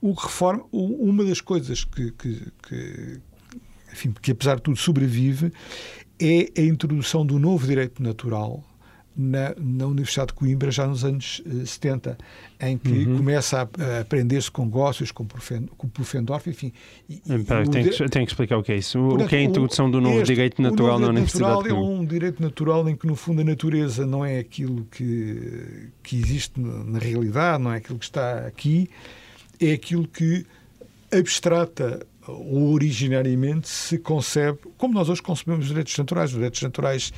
O que reforma, o- uma das coisas que, que, que, enfim, que apesar de tudo sobrevive é a introdução do novo direito natural na, na Universidade de Coimbra já nos anos eh, 70, em que começa a, a aprender-se com Gócios, com, Profen, com Pufendorf, enfim. E, e di- que, tenho que explicar o que é isso. O Portanto, que é a introdução do novo este- direito natural o na novo Universidade direito de natural Coimbra. é um direito natural em que, no fundo, a natureza não é aquilo que, que existe na na realidade, não é aquilo que está aqui, é aquilo que abstrata ou originariamente se concebe, como nós hoje concebemos os direitos naturais, os direitos naturais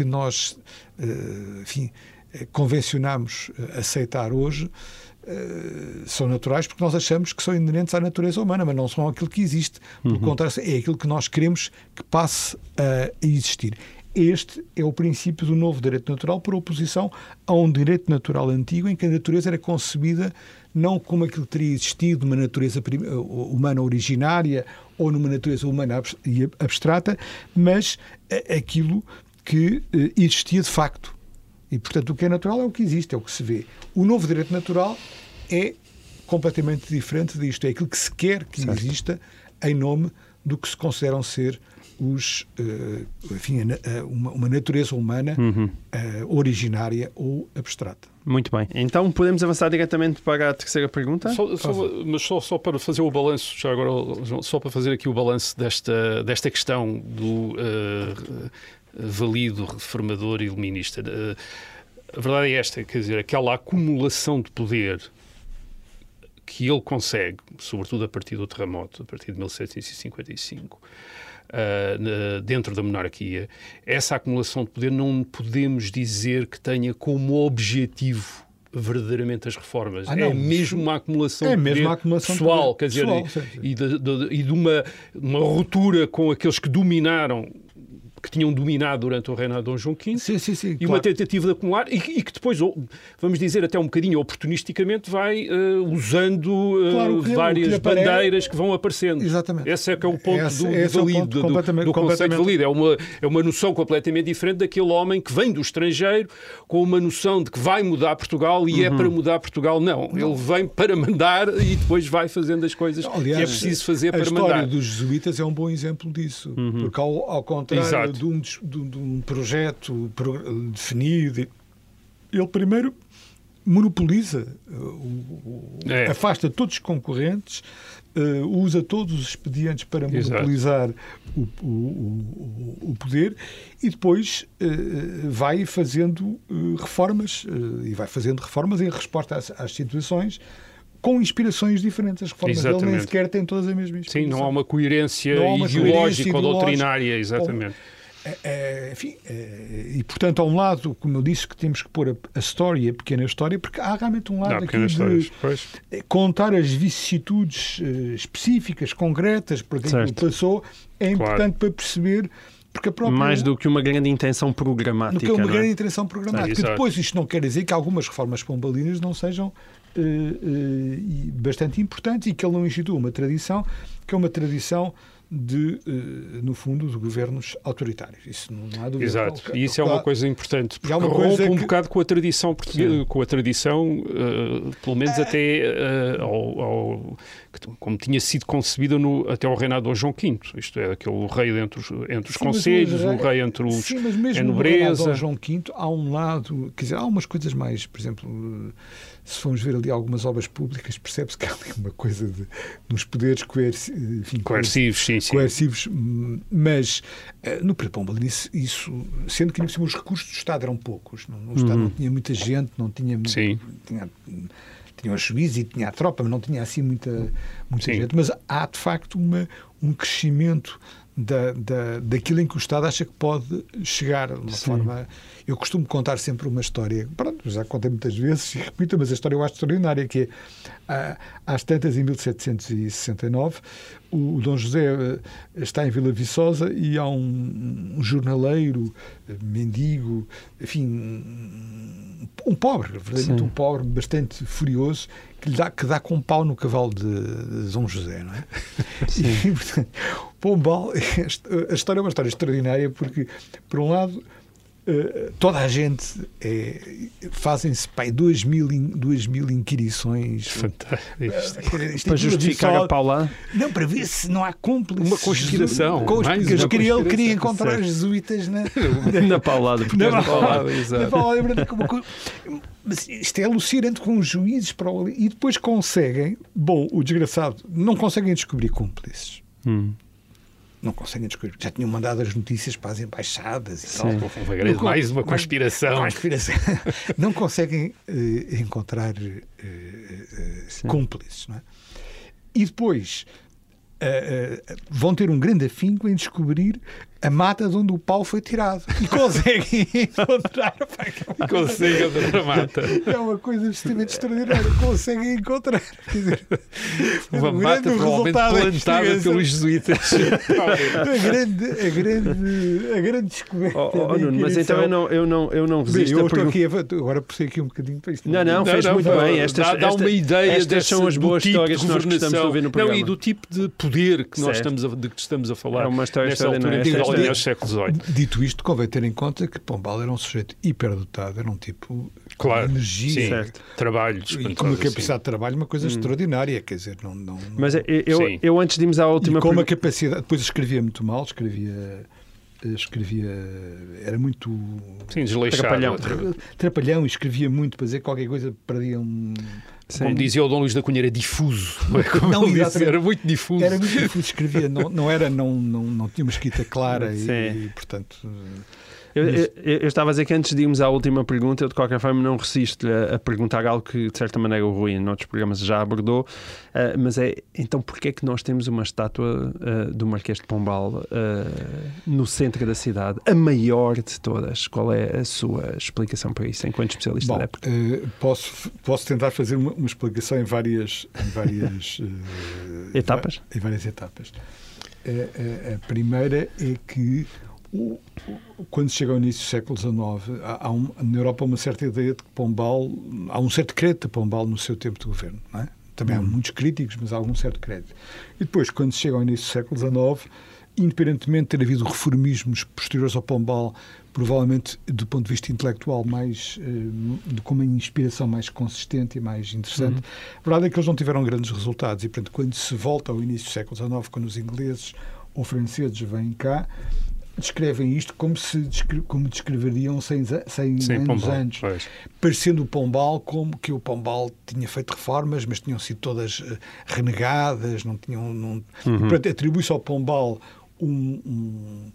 que nós, eh, enfim, eh, convencionamos eh, aceitar hoje são naturais porque nós achamos que são inerentes à natureza humana, mas não são aquilo que existe. Pelo contrário, é aquilo que nós queremos que passe a existir. Este é o princípio do novo direito natural, por oposição a um direito natural antigo, em que a natureza era concebida não como aquilo que teria existido numa natureza humana originária ou numa natureza humana abs- abstrata, mas aquilo que eh, existia de facto. E, portanto, o que é natural é o que existe, é o que se vê. O novo direito natural é completamente diferente disto. É aquilo que se quer que exista em nome do que se consideram ser os, eh, enfim, a na- a- uma, uma natureza humana eh, originária ou abstrata. Muito bem. Então podemos avançar diretamente para a terceira pergunta? Só- só- mas só, só para fazer o balanço, já agora, só para fazer aqui o balanço desta, desta questão do eh, valido, reformador e iluminista. Eh, a verdade é esta, quer dizer, aquela acumulação de poder que ele consegue, sobretudo a partir do terremoto, a partir de 1755, ah, na- dentro da monarquia, essa acumulação de poder não podemos dizer que tenha como objetivo verdadeiramente as reformas. Ah, é mesmo uma acumulação é de mesmo uma acumulação de pessoal, quer dizer, pessoal, e de, de- e de uma, uma ruptura com aqueles que dominaram que tinham dominado durante o reinado de Dom João V Sim, sim, sim. e claro. uma tentativa de acumular e, que- e que depois, vamos dizer até um bocadinho oportunisticamente, vai eh, usando eh, Claro, que que várias apare- bandeiras que vão aparecendo. Exatamente. Esse é que é o ponto Esse- do, esse é o valido, ponto do- completamente- do conceito completamente- valido. É uma, é uma noção completamente diferente daquele homem que vem do estrangeiro com uma noção de que vai mudar Portugal e Uhum. é para mudar Portugal. Não, ele vem para mandar e depois vai fazendo as coisas que é preciso fazer a para história mandar. dos jesuítas é um bom exemplo disso. Porque, ao, ao contrário Exato. De um, de- um projeto pro- definido, ele primeiro monopoliza, uh, É. afasta todos os concorrentes, uh, usa todos os expedientes para monopolizar o, o- o- poder e depois uh, vai fazendo reformas e vai fazendo reformas em resposta às, às situações com inspirações diferentes. As reformas dele nem Exatamente. sequer têm todas a mesma Sim, inspiração. não há uma coerência Não há uma ideológica coerência ou doutrinária, exatamente. É, é, enfim, é, e portanto, há um lado, como eu disse, que temos que pôr a, a história, a pequena história, porque há realmente um lado Não, aqui de. Pois. eh, contar as vicissitudes eh, específicas, concretas, por quem Certo. passou, é importante para perceber, porque própria. Mais do que uma grande intenção do programática. que uma é? grande intenção programática. Exato. Depois, isto não quer dizer que algumas reformas pombalinas não sejam eh, e bastante importantes e que ele não instituiu uma tradição que é uma tradição de, eh, no fundo, de governos autoritários. Isso não há dúvida. Exato, e isso é uma coisa importante, porque há uma rompe coisa um que- bocado com a tradição portuguesa, com a tradição, eh, pelo menos É. até eh, ao, ao- que- como tinha sido concebida no, até ao reinado de João V, isto é, aquele rei entre os, entre os Sim, conselhos, o rei entre os Sim, mas mesmo a no reinado de nobreza. João V há um lado, quer dizer, há umas coisas mais, por exemplo, se formos ver ali algumas obras públicas, percebe-se que há ali uma coisa de, nos poderes coerci, enfim, coercivos, sim, sim. coercivos, mas eh, no Pedro Pombalino isso, isso, sendo que os recursos do Estado eram poucos, o Estado não tinha muita gente, não tinha, Uhum. Sim. tinha tinha os juízes e tinha a tropa, mas não tinha assim muita, muita Sim. gente. Mas há de facto uma, um crescimento da, da, daquilo em que o Estado acha que pode chegar de uma forma. Eu costumo contar sempre uma história, pronto, já contei muitas vezes e repito, mas a história eu acho extraordinária, que é às tantas em 1769, o, o Dom José eh, está em Vila Viçosa e há um, um jornaleiro, eh, mendigo, enfim, um, pobre, verdadeiramente Sim. um pobre bastante furioso, que, lhe dá, que dá com um pau no cavalo de, de Dom José, não é? (laughs) E, portanto, Pombal, (laughs) a história é uma história extraordinária porque, por um lado, eh, toda a gente é, fazem-se pai, duas mil, duas mil inquirições Fantástico. Isto é Para tudo justificar só- a paulada. Não, para ver se não há cúmplices. Uma conspiração, Cons- mais porque uma queria, ele queria conspiração. encontrar Certo. os jesuítas na, (laughs) Na paulada. na na paulada. exato. Na paulada, é Mas isto é alucinante com os juízes para o- e depois conseguem, bom, o desgraçado, não conseguem descobrir cúmplices. Hum. Não conseguem descobrir. Já tinham mandado as notícias para as embaixadas e tal. Sim. Uma grande- mais uma conspiração. conspiração. (laughs) não conseguem eh, encontrar eh, eh, cúmplices. Não é? E depois vão ter um grande afinco em descobrir a mata de onde o pau foi tirado. E conseguem encontrar. pá, que é uma coisa- Consegue a mata. É uma coisa absolutamente extraordinária. Conseguem encontrar. Quer dizer, Uma o mata grande provavelmente resultado da plantada pelos jesuítas. A grande, a grande, a grande descoberta. Oh, oh, Nuno, mas então eu não, eu não, eu não Bem, resisto eu a estou aqui a, agora puxei aqui um bocadinho para isto. Não, não, fez Não, muito não, bem. dá- Estas, dá, esta- uma ideia estas são as boas tipo histórias que nós de governação. ouvir no programa. Não, e do tipo de poder que nós Certo. estamos a, de que estamos a falar É uma história nesta altura, Portugal, história- aliás, século XVIII. Dito isto, convém ter em conta que Pombal era um sujeito hiperdotado, era um tipo Claro, de energia sim, Certo. trabalho e com uma capacidade de trabalho, uma coisa extraordinária. Quer dizer, não. não, não- Mas eu, eu, eu, antes de irmos à e última com uma pergunta. capacidade. Depois escrevia muito mal, escrevia. Escrevia. Era muito. Sim, desleixado. Trapalhão. Trapalhão, escrevia muito para dizer qualquer coisa, perdia um. Como dizia o Dom Luís da Cunha, era difuso. Não é? Como Não, disse, era muito difuso. Era muito difícil, escrevia, não, não era, não, não, não tinha uma escrita clara e, e, portanto. Eu, eu- eu estava a dizer que antes de irmos à última pergunta, eu de qualquer forma não resisto a, a perguntar algo que de certa maneira o Rui em outros programas já abordou, ah, mas é então porquê é que nós temos uma estátua ah, do Marquês de Pombal ah, no centro da cidade, a maior de todas? Qual é a sua explicação para isso, enquanto especialista Bom, da época? posso, posso tentar fazer uma, uma explicação em várias, em várias (laughs) Etapas? Em várias etapas. Eh, eh, a primeira é que quando chega ao início do século XIX, há, há um- na Europa uma certa ideia de que Pombal, há um certo crédito a Pombal no seu tempo de governo. É? Também há muitos críticos, mas há algum certo crédito. E depois, quando chega ao início do século XIX, independentemente de ter havido reformismos posteriores ao Pombal, provavelmente do ponto de vista intelectual mais eh, com uma inspiração mais consistente e mais interessante. A verdade é que eles não tiveram grandes resultados e, portanto, quando se volta ao início do século XIX, quando os ingleses ou franceses vêm cá, descrevem isto como se como descreveriam 100, 100 Sim, anos Pombal, antes pois. parecendo o Pombal como que o Pombal tinha feito reformas, mas tinham sido todas eh, renegadas, não tinham. Não... E, portanto, atribui-se ao Pombal um. um,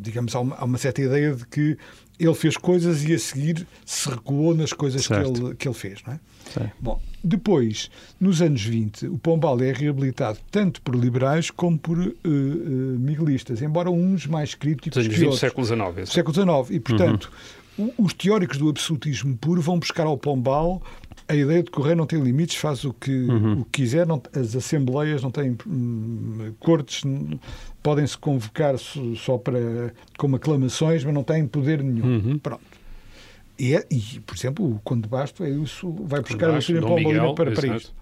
digamos, há uma, há uma certa ideia de que ele fez coisas e a seguir se recuou nas coisas que ele, que ele fez, não é? Sim. Bom, depois, nos anos 20, o Pombal é reabilitado tanto por liberais como por eh, eh, miguelistas, embora uns mais críticos anos que 20 do século XIX. século XIX. E, portanto, o- os teóricos do absolutismo puro vão buscar ao Pombal a ideia de que o rei não tem limites, faz o que, o que quiser, não- as assembleias não têm hum, cortes, podem-se convocar só para, como aclamações, mas não têm poder nenhum. Pronto. E, é- e, por exemplo, o Conde Basto é isso, vai buscar a Basto, doutrina Dom pombalina para, para isto.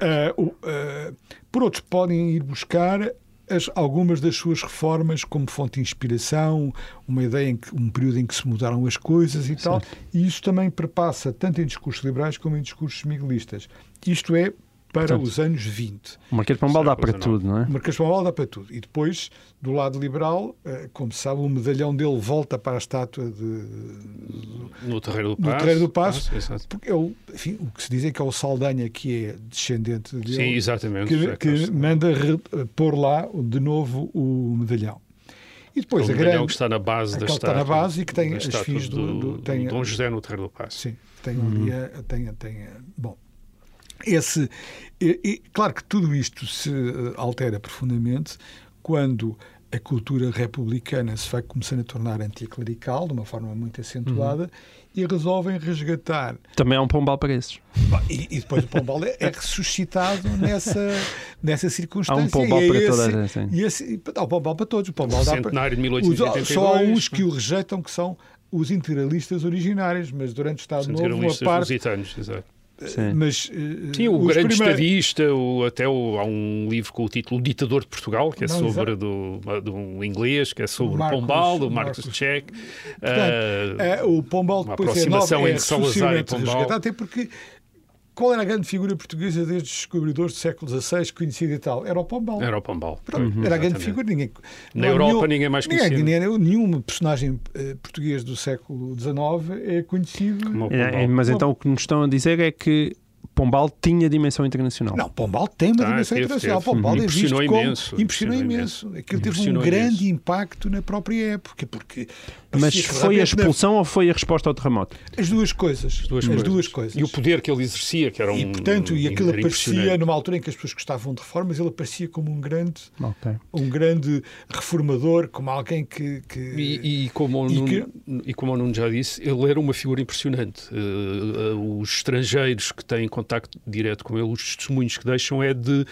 Ah, o- ah, por outros, podem ir buscar as- algumas das suas reformas como fonte de inspiração, uma ideia em que um período em que se mudaram as coisas e tal, e isso também perpassa tanto em discursos liberais como em discursos miguelistas. Isto é para Portanto, os anos 20. O Marquês de Pombal dá para tudo, não é? O Marquês de Pombal dá para tudo. E depois, do lado liberal, eh, como se sabe, o medalhão dele volta para a estátua de, No Terreiro do no Passo. Terreiro do Passo, exato. porque é o, enfim, o que se diz é que é o Saldanha que é descendente dele, Sim, exatamente. que, É que manda pôr lá de novo o medalhão. E depois o a medalhão grande. que está na base da que está estátua. na base e que tem as estátua fios do- do- tem- Dom José no Terreiro do Passo. Sim, tem ali a, tem, tem bom. Esse, e- e, claro que tudo isto se eh, altera profundamente quando a cultura republicana se vai começando a tornar anticlerical de uma forma muito acentuada e resolvem resgatar Também há um Pombal para esses. E, e depois o Pombal é, é ressuscitado nessa, nessa circunstância. Há um Pombal E é para esse- toda a gente, sim. E esse, e, há um Pombal para todos. O Pombal dá para, Centenário de os- 1882. só há uns que o rejeitam, que são os integralistas originários, mas durante o Estado Novo, uma parte. Sim. Mas, eh, Sim, o grande primeiros- estadista, o, até o, há um livro com o título O Ditador de Portugal, que é Não, sobre do, de um inglês, que é sobre o Marcos- Pombal, do Marcos Marcos- Check. Portanto, é, o Pombal uma depois é aproximação nova, é entre Salazar e Pombal. até porque qual era a grande figura portuguesa desde os descobridores do século XVI, conhecida e tal? Era o Pombal. Era o Pombal. Pronto, era a grande Exatamente. figura. Ninguém, Na Europa ninguém mais conhecia. ninguém- nenhum personagem eh, português do século XIX é conhecido. Como o Pombal. é, mas então o que nos estão a dizer é que Pombal tinha dimensão internacional. Não, Pombal tem uma Ah, dimensão teve, internacional. teve. Pombal é Impressionou visto como... imenso, Impressionou impressionou imenso. Aquilo teve um grande imenso. impacto na própria época, porque... Mas foi a expulsão ou foi a resposta ao terremoto? As duas coisas. As duas duas, coisas. coisas. E o poder que ele exercia, que era um. E, portanto, e aquilo aparecia numa altura em que as pessoas gostavam de reformas, ele aparecia como um grande, Ok. um grande reformador, como alguém que. que- E, e como o E Nuno, que- e como o Nuno já disse, ele era uma figura impressionante. Eh, eh, os estrangeiros que têm contacto direto com ele, os testemunhos que deixam é de.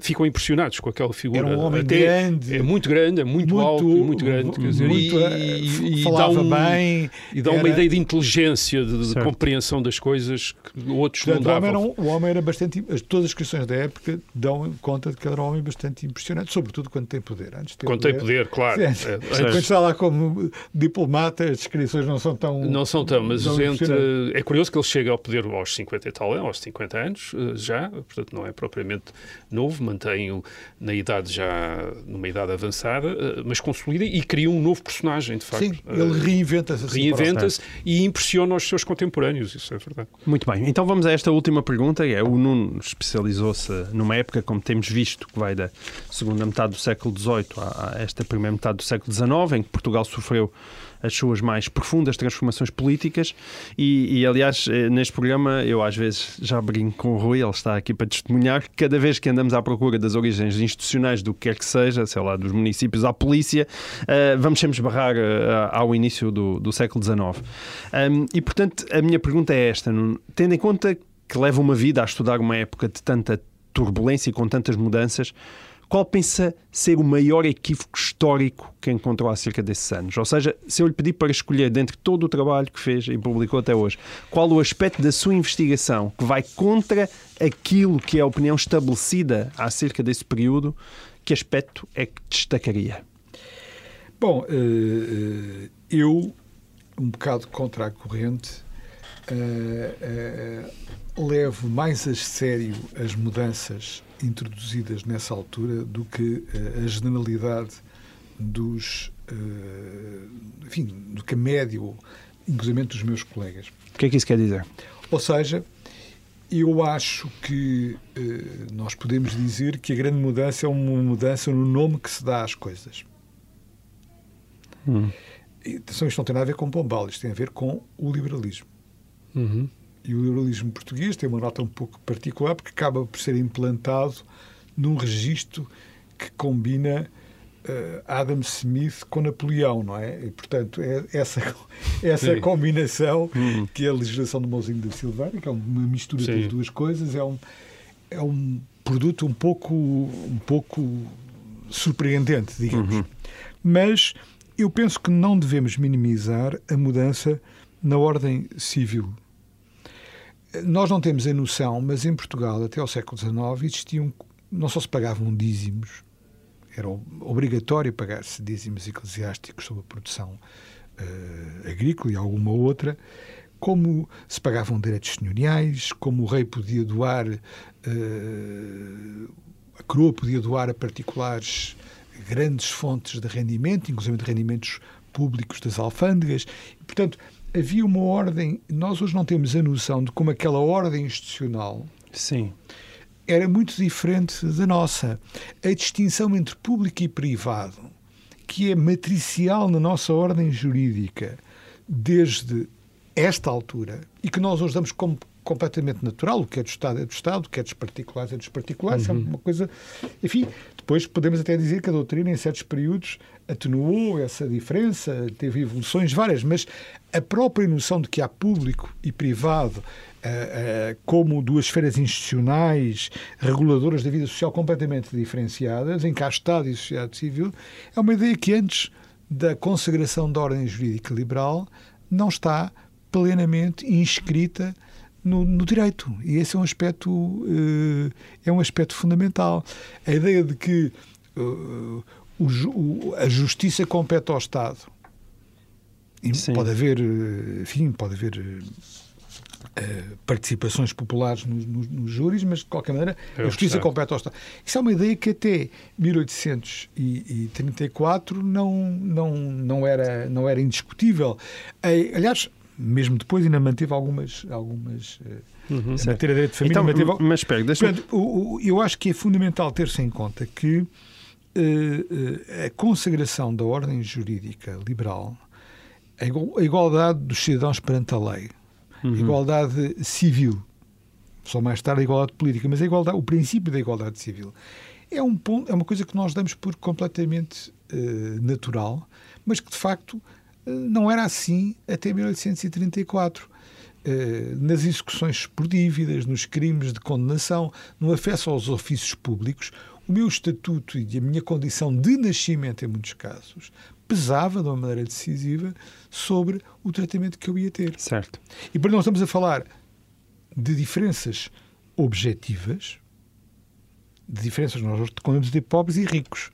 Ficam impressionados com aquela figura. Era um homem Até grande. É muito grande, é muito, alto e muito grande. Quer dizer, muito, e, eh, e- e falava dá um- bem. E dá uma era- ideia de inteligência, de, de compreensão das coisas que outros Portanto, o não homem, era davam. um- o homem era bastante. as- Todas as descrições da época dão conta de que ele era um homem bastante impressionante, sobretudo quando tem poder. Antes de ter Quando tem poder, claro. Sim. Eh, Quando está lá como diplomata, as descrições não são tão. Não são tão, mas tão entre, é curioso que ele chega ao poder aos 50 e tal, aos 50 anos eh, já, portanto não é propriamente novo, mantém-o na idade já, numa idade avançada, eh, mas consolida e cria um novo personagem, de facto. Sim, ele Eh, reinventa-se assim. Reinventa-se e impressiona os seus contemporâneos, isso é verdade. Muito bem, então vamos a esta última pergunta. É, o Nuno especializou-se numa época, como temos visto, que vai da segunda metade do século XVIII à a esta primeira metade do século XIX, em que Portugal sofreu as suas mais profundas transformações políticas e, e, aliás, eh, neste programa eu às vezes já brinco com o Rui, ele está aqui para testemunhar que cada vez que andamos à procura das origens institucionais do que quer que seja, sei lá, dos municípios à polícia, eh, vamos sempre esbarrar eh, ao início do, do século XIX. Um, e, portanto, a minha pergunta é esta, tendo em conta que leva uma vida a estudar uma época de tanta turbulência e com tantas mudanças, qual pensa ser o maior equívoco histórico que encontrou acerca desses anos? Ou seja, se eu lhe pedir para escolher, dentre todo o trabalho que fez e publicou até hoje, qual o aspecto da sua investigação que vai contra aquilo que é a opinião estabelecida acerca desse período, que aspecto é que destacaria? Bom, eh, eh, eu, um bocado contra a corrente, eh, levo mais a sério as mudanças introduzidas nessa altura do que eh, a generalidade dos. eh, enfim, do que a médio, inclusive dos meus colegas. O que é que isso quer dizer? Ou seja, eu acho que eh, nós podemos dizer que a grande mudança é uma mudança no nome que se dá às coisas. Hum. E, atenção, isto não tem nada a ver com Pombal, isto tem a ver com o liberalismo. E o liberalismo português tem uma nota um pouco particular porque acaba por ser implantado num registro que combina eh, Adam Smith com Napoleão, não é? E, portanto, é essa, (laughs) essa Sim. combinação que é a legislação do Mouzinho da Silveira, que é uma mistura Sim. das duas coisas, é um, é um produto um pouco, um pouco surpreendente, digamos. Mas eu penso que não devemos minimizar a mudança na ordem civil. Nós não temos a noção, mas em Portugal, até ao século XIX, existiam, não só se pagavam dízimos, era obrigatório pagar-se dízimos eclesiásticos sobre a produção eh, agrícola e alguma outra, como se pagavam direitos senhoriais, como o rei podia doar, eh, a coroa podia doar a particulares grandes fontes de rendimento, inclusive de rendimentos públicos das alfândegas. Portanto, havia uma ordem. Nós hoje não temos a noção de como aquela ordem institucional Sim. era muito diferente da nossa. A distinção entre público e privado, que é matricial na nossa ordem jurídica desde esta altura e que nós hoje damos como completamente natural, o que é do Estado é do Estado, o que é dos particulares é dos particulares, é uma coisa... Enfim, depois podemos até dizer que a doutrina, em certos períodos, atenuou essa diferença, teve evoluções várias, mas a própria noção de que há público e privado eh, eh, como duas esferas institucionais reguladoras da vida social completamente diferenciadas, em que há Estado e sociedade civil, é uma ideia que antes da consagração da ordem jurídica liberal não está plenamente inscrita no, no direito. E esse é um aspecto, eh, é um aspecto fundamental. A ideia de que eh, o o- a justiça compete ao Estado. E Sim. pode haver, eh, enfim, pode haver eh, participações populares nos, nos, nos júris, mas de qualquer maneira É a justiça compete ao Estado. Isso é uma ideia que até 1834 não, não, não, era, não era indiscutível. Aliás, mesmo depois ainda manteve algumas, algumas eh, em matéria de direito de família. Então, matéria... mas espera, deixa-me... Portanto, o- o- eu acho que é fundamental ter-se em conta que eh, eh, a consagração da ordem jurídica liberal, a igual- a igualdade dos cidadãos perante a lei, a igualdade civil, só mais tarde a igualdade política, mas a igualdade, o princípio da igualdade civil é, um ponto, é uma coisa que nós damos por completamente eh, natural, mas que de facto não era assim até 1834. Eh, nas execuções por dívidas, nos crimes de condenação, no acesso aos ofícios públicos, o meu estatuto e a minha condição de nascimento, em muitos casos, pesava de uma maneira decisiva sobre o tratamento que eu ia ter. Certo. E para nós estamos a falar de diferenças objetivas, de diferenças, nós podemos dizer pobres e ricos,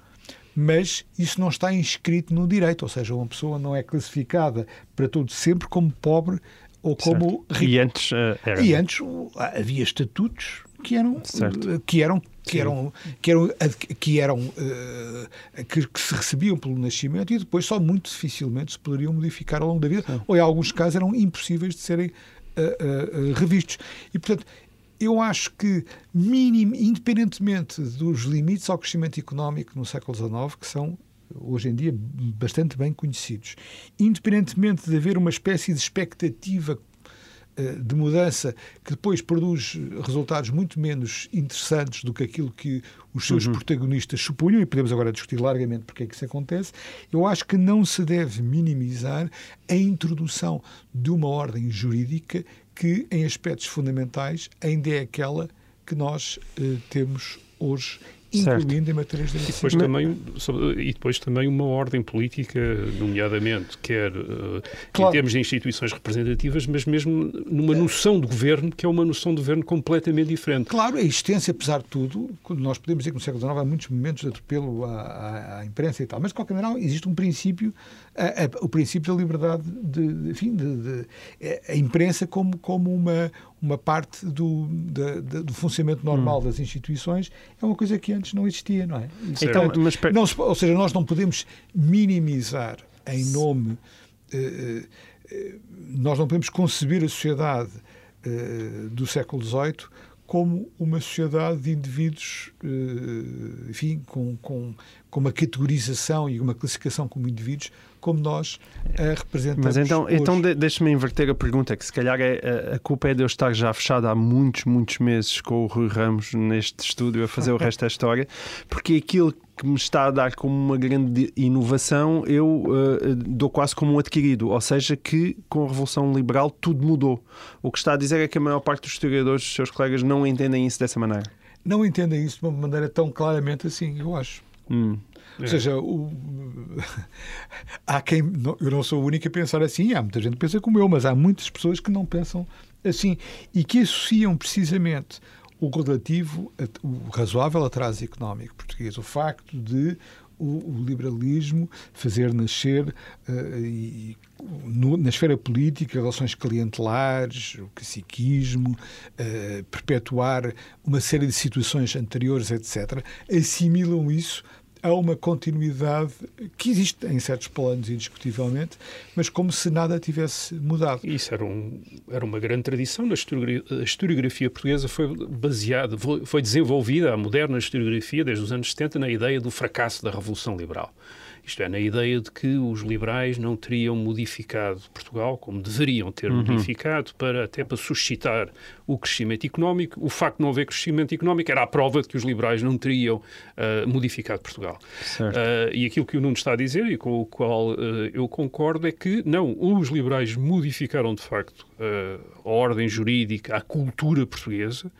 mas isso não está inscrito no direito, ou seja, uma pessoa não é classificada para todo sempre como pobre ou como certo. rico. E antes eh, era... E antes o- havia estatutos que eram Certo. eh, que eram que eram que eram ad- que eram eh, que, que se recebiam pelo nascimento e depois só muito dificilmente se poderiam modificar ao longo da vida ou em alguns casos eram impossíveis de serem eh, eh, eh, revistos e portanto eu acho que minim, independentemente dos limites ao crescimento económico no século XIX que são hoje em dia bastante bem conhecidos independentemente de haver uma espécie de expectativa eh, de mudança que depois produz resultados muito menos interessantes do que aquilo que os seus protagonistas supunham, e podemos agora discutir largamente porque é que isso acontece, eu acho que não se deve minimizar a introdução de uma ordem jurídica que, em aspectos fundamentais, ainda é aquela que nós eh, temos hoje. Incluindo em matérias de E depois, também, e depois também uma ordem política, nomeadamente, quer eh, Claro. em termos de instituições representativas, mas mesmo numa noção de governo, que é uma noção de governo completamente diferente. Claro, a existência, apesar de tudo, nós podemos dizer que no século XIX há muitos momentos de atropelo à, à- à imprensa e tal, mas de qualquer maneira existe um princípio, a- a- o princípio da liberdade de, de- enfim, de, de- a- a imprensa como, como uma, uma parte do, da- da- do funcionamento normal das instituições é uma coisa que antes não existia, não é? E, Certo. portanto, Mas não ou seja, nós não podemos minimizar em nome. eh, eh, nós não podemos conceber a sociedade eh, do século XVIII como uma sociedade de indivíduos, enfim, com, com, com uma categorização e uma classificação como indivíduos, como nós a representamos. Mas então, hoje. então de- deixa-me inverter a pergunta, que se calhar é, a- culpa é de eu estar já fechado há muitos, muitos meses com o Rui Ramos neste estúdio a fazer o resto da história, porque aquilo que me está a dar como uma grande inovação, eu eh, dou quase como um adquirido, ou seja, que com a Revolução Liberal tudo mudou. O que está a dizer é que a maior parte dos historiadores, dos seus colegas, não entendem isso dessa maneira. Não entendem isso de uma maneira tão claramente assim, eu acho. Hum. Ou seja, o- (laughs) há quem. Eu não sou o único a pensar assim, há muita gente que pensa como eu, mas há muitas pessoas que não pensam assim e que associam precisamente o relativo, o razoável atraso económico português, o facto de o, o liberalismo fazer nascer eh, e, no- na esfera política relações clientelares, o caciquismo, eh, perpetuar uma série de situações anteriores, etc., assimilam isso a uma continuidade que existe em certos planos, indiscutivelmente, mas como se nada tivesse mudado. Isso era, um, era uma grande tradição. A historiografia portuguesa foi baseada, foi desenvolvida, a moderna historiografia, desde os anos 70, na ideia do fracasso da Revolução Liberal. Isto é, na ideia de que os liberais não teriam modificado Portugal como deveriam ter modificado, para, até para suscitar o crescimento económico. O facto de não haver crescimento económico era a prova de que os liberais não teriam ah, modificado Portugal. Ah, e aquilo que o Nuno está a dizer, e com o qual ah, eu concordo, é que não, os liberais modificaram de facto a ordem jurídica, a cultura portuguesa.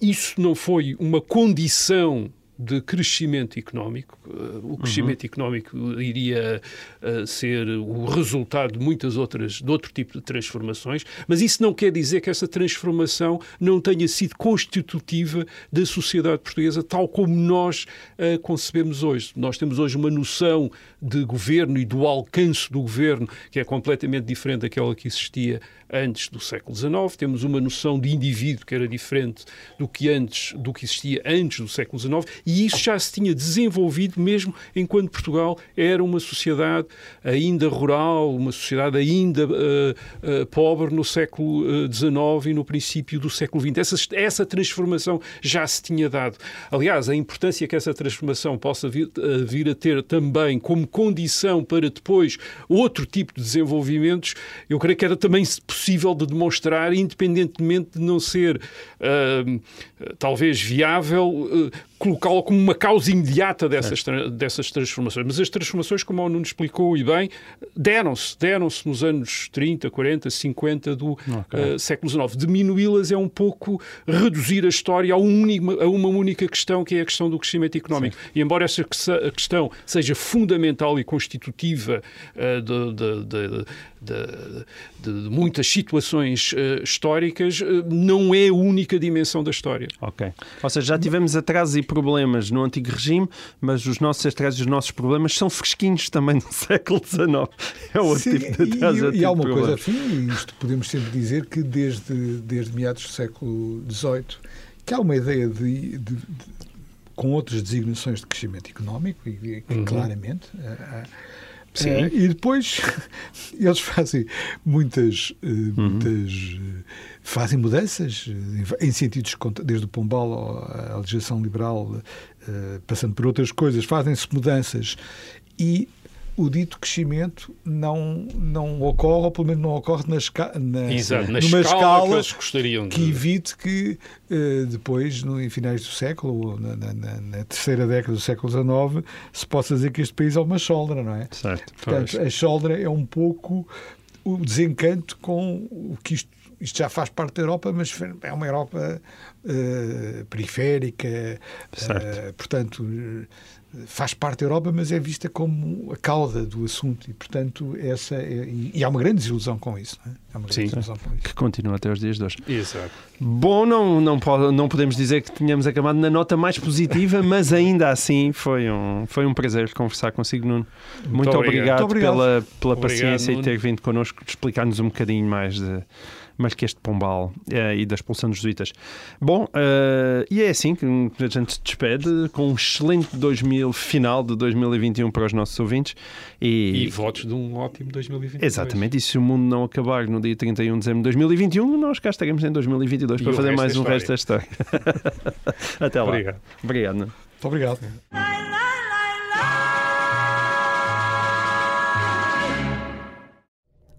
Isso não foi uma condição de crescimento económico. Uh, O crescimento económico iria uh, ser o resultado de muitas outras, de outro tipo de transformações, mas isso não quer dizer que essa transformação não tenha sido constitutiva da sociedade portuguesa tal como nós a concebemos hoje. Nós temos hoje uma noção de governo e do alcance do governo que é completamente diferente daquela que existia antes do século XIX. Temos uma noção de indivíduo que era diferente do que antes, do que existia antes do século XIX E isso já se tinha desenvolvido mesmo enquanto Portugal era uma sociedade ainda rural, uma sociedade ainda uh, uh, pobre no século XIX e no princípio do século XX. Essa, essa transformação já se tinha dado. Aliás, a importância que essa transformação possa vir, vir a ter também como condição para depois outro tipo de desenvolvimentos, eu creio que era também possível de demonstrar, independentemente de não ser uh, talvez viável, uh, colocá-la como uma causa imediata dessas, tra dessas transformações. Mas as transformações, como o Nuno explicou e bem, deram-se, deram-se nos anos 30, 40, 50 do okay. uh, século XIX. Diminu-las é um pouco reduzir a história a, um a, uma única questão, que é a questão do crescimento económico. Sim. E embora essa questão seja fundamental e constitutiva uh, de, de, de, de, de muitas situações uh, históricas, não é a única dimensão da história. Ok. Ou seja, já tivemos atrasos e problemas no antigo regime, mas os nossos atrasos e os nossos problemas são fresquinhos também (laughs) no século XIX. É outro Sim, tipo de atraso. E, e há uma coisa assim, isto podemos sempre dizer que desde, desde meados do século XVIII, que há uma ideia de, de, de com outras designações de crescimento económico, e, uhum. claramente. Uh, Uh, e depois (laughs) eles fazem muitas, uh, uhum. muitas uh, fazem mudanças em sentidos desde o Pombal à legislação liberal, passando por outras coisas, fazem-se mudanças e o dito crescimento não, não ocorre, ou pelo menos não ocorre na, esca na, Exato, na numa escala, escala que, que evite que uh, depois, no, em finais do século, ou na, na, na, terceira década do século XIX, se possa dizer que este país é uma choldra, não é? Certo. Portanto, pois. a choldra é um pouco o desencanto com o que isto isto já faz parte da Europa, mas é uma Europa uh, periférica, uh, portanto, faz parte da Europa, mas é vista como a cauda do assunto e, portanto, essa é, e há uma grande desilusão com isso. Não é? Há uma grande Sim, desilusão com isso. que continua até os dias de hoje. Exato. Bom, não, não, pode, não podemos dizer que tínhamos acabado na nota mais positiva, (laughs) mas ainda assim foi um, foi um prazer conversar consigo, Nuno. Muito, Muito obrigado, obrigado, pela, pela obrigado, paciência Nuno. e ter vindo connosco explicar-nos um bocadinho mais de mas que este Pombal uh, e da expulsão dos jesuítas. Bom, uh, e é assim que a gente se despede com um excelente 2000, final de 2021 para os nossos ouvintes. E, e votos de um ótimo 2022. Exatamente, e se o mundo não acabar no dia 31 de dezembro de 2021, nós cá estaremos em 2022 e para fazer mais um resto da história. (laughs) Até lá. Obrigado. Obrigado. Muito obrigado.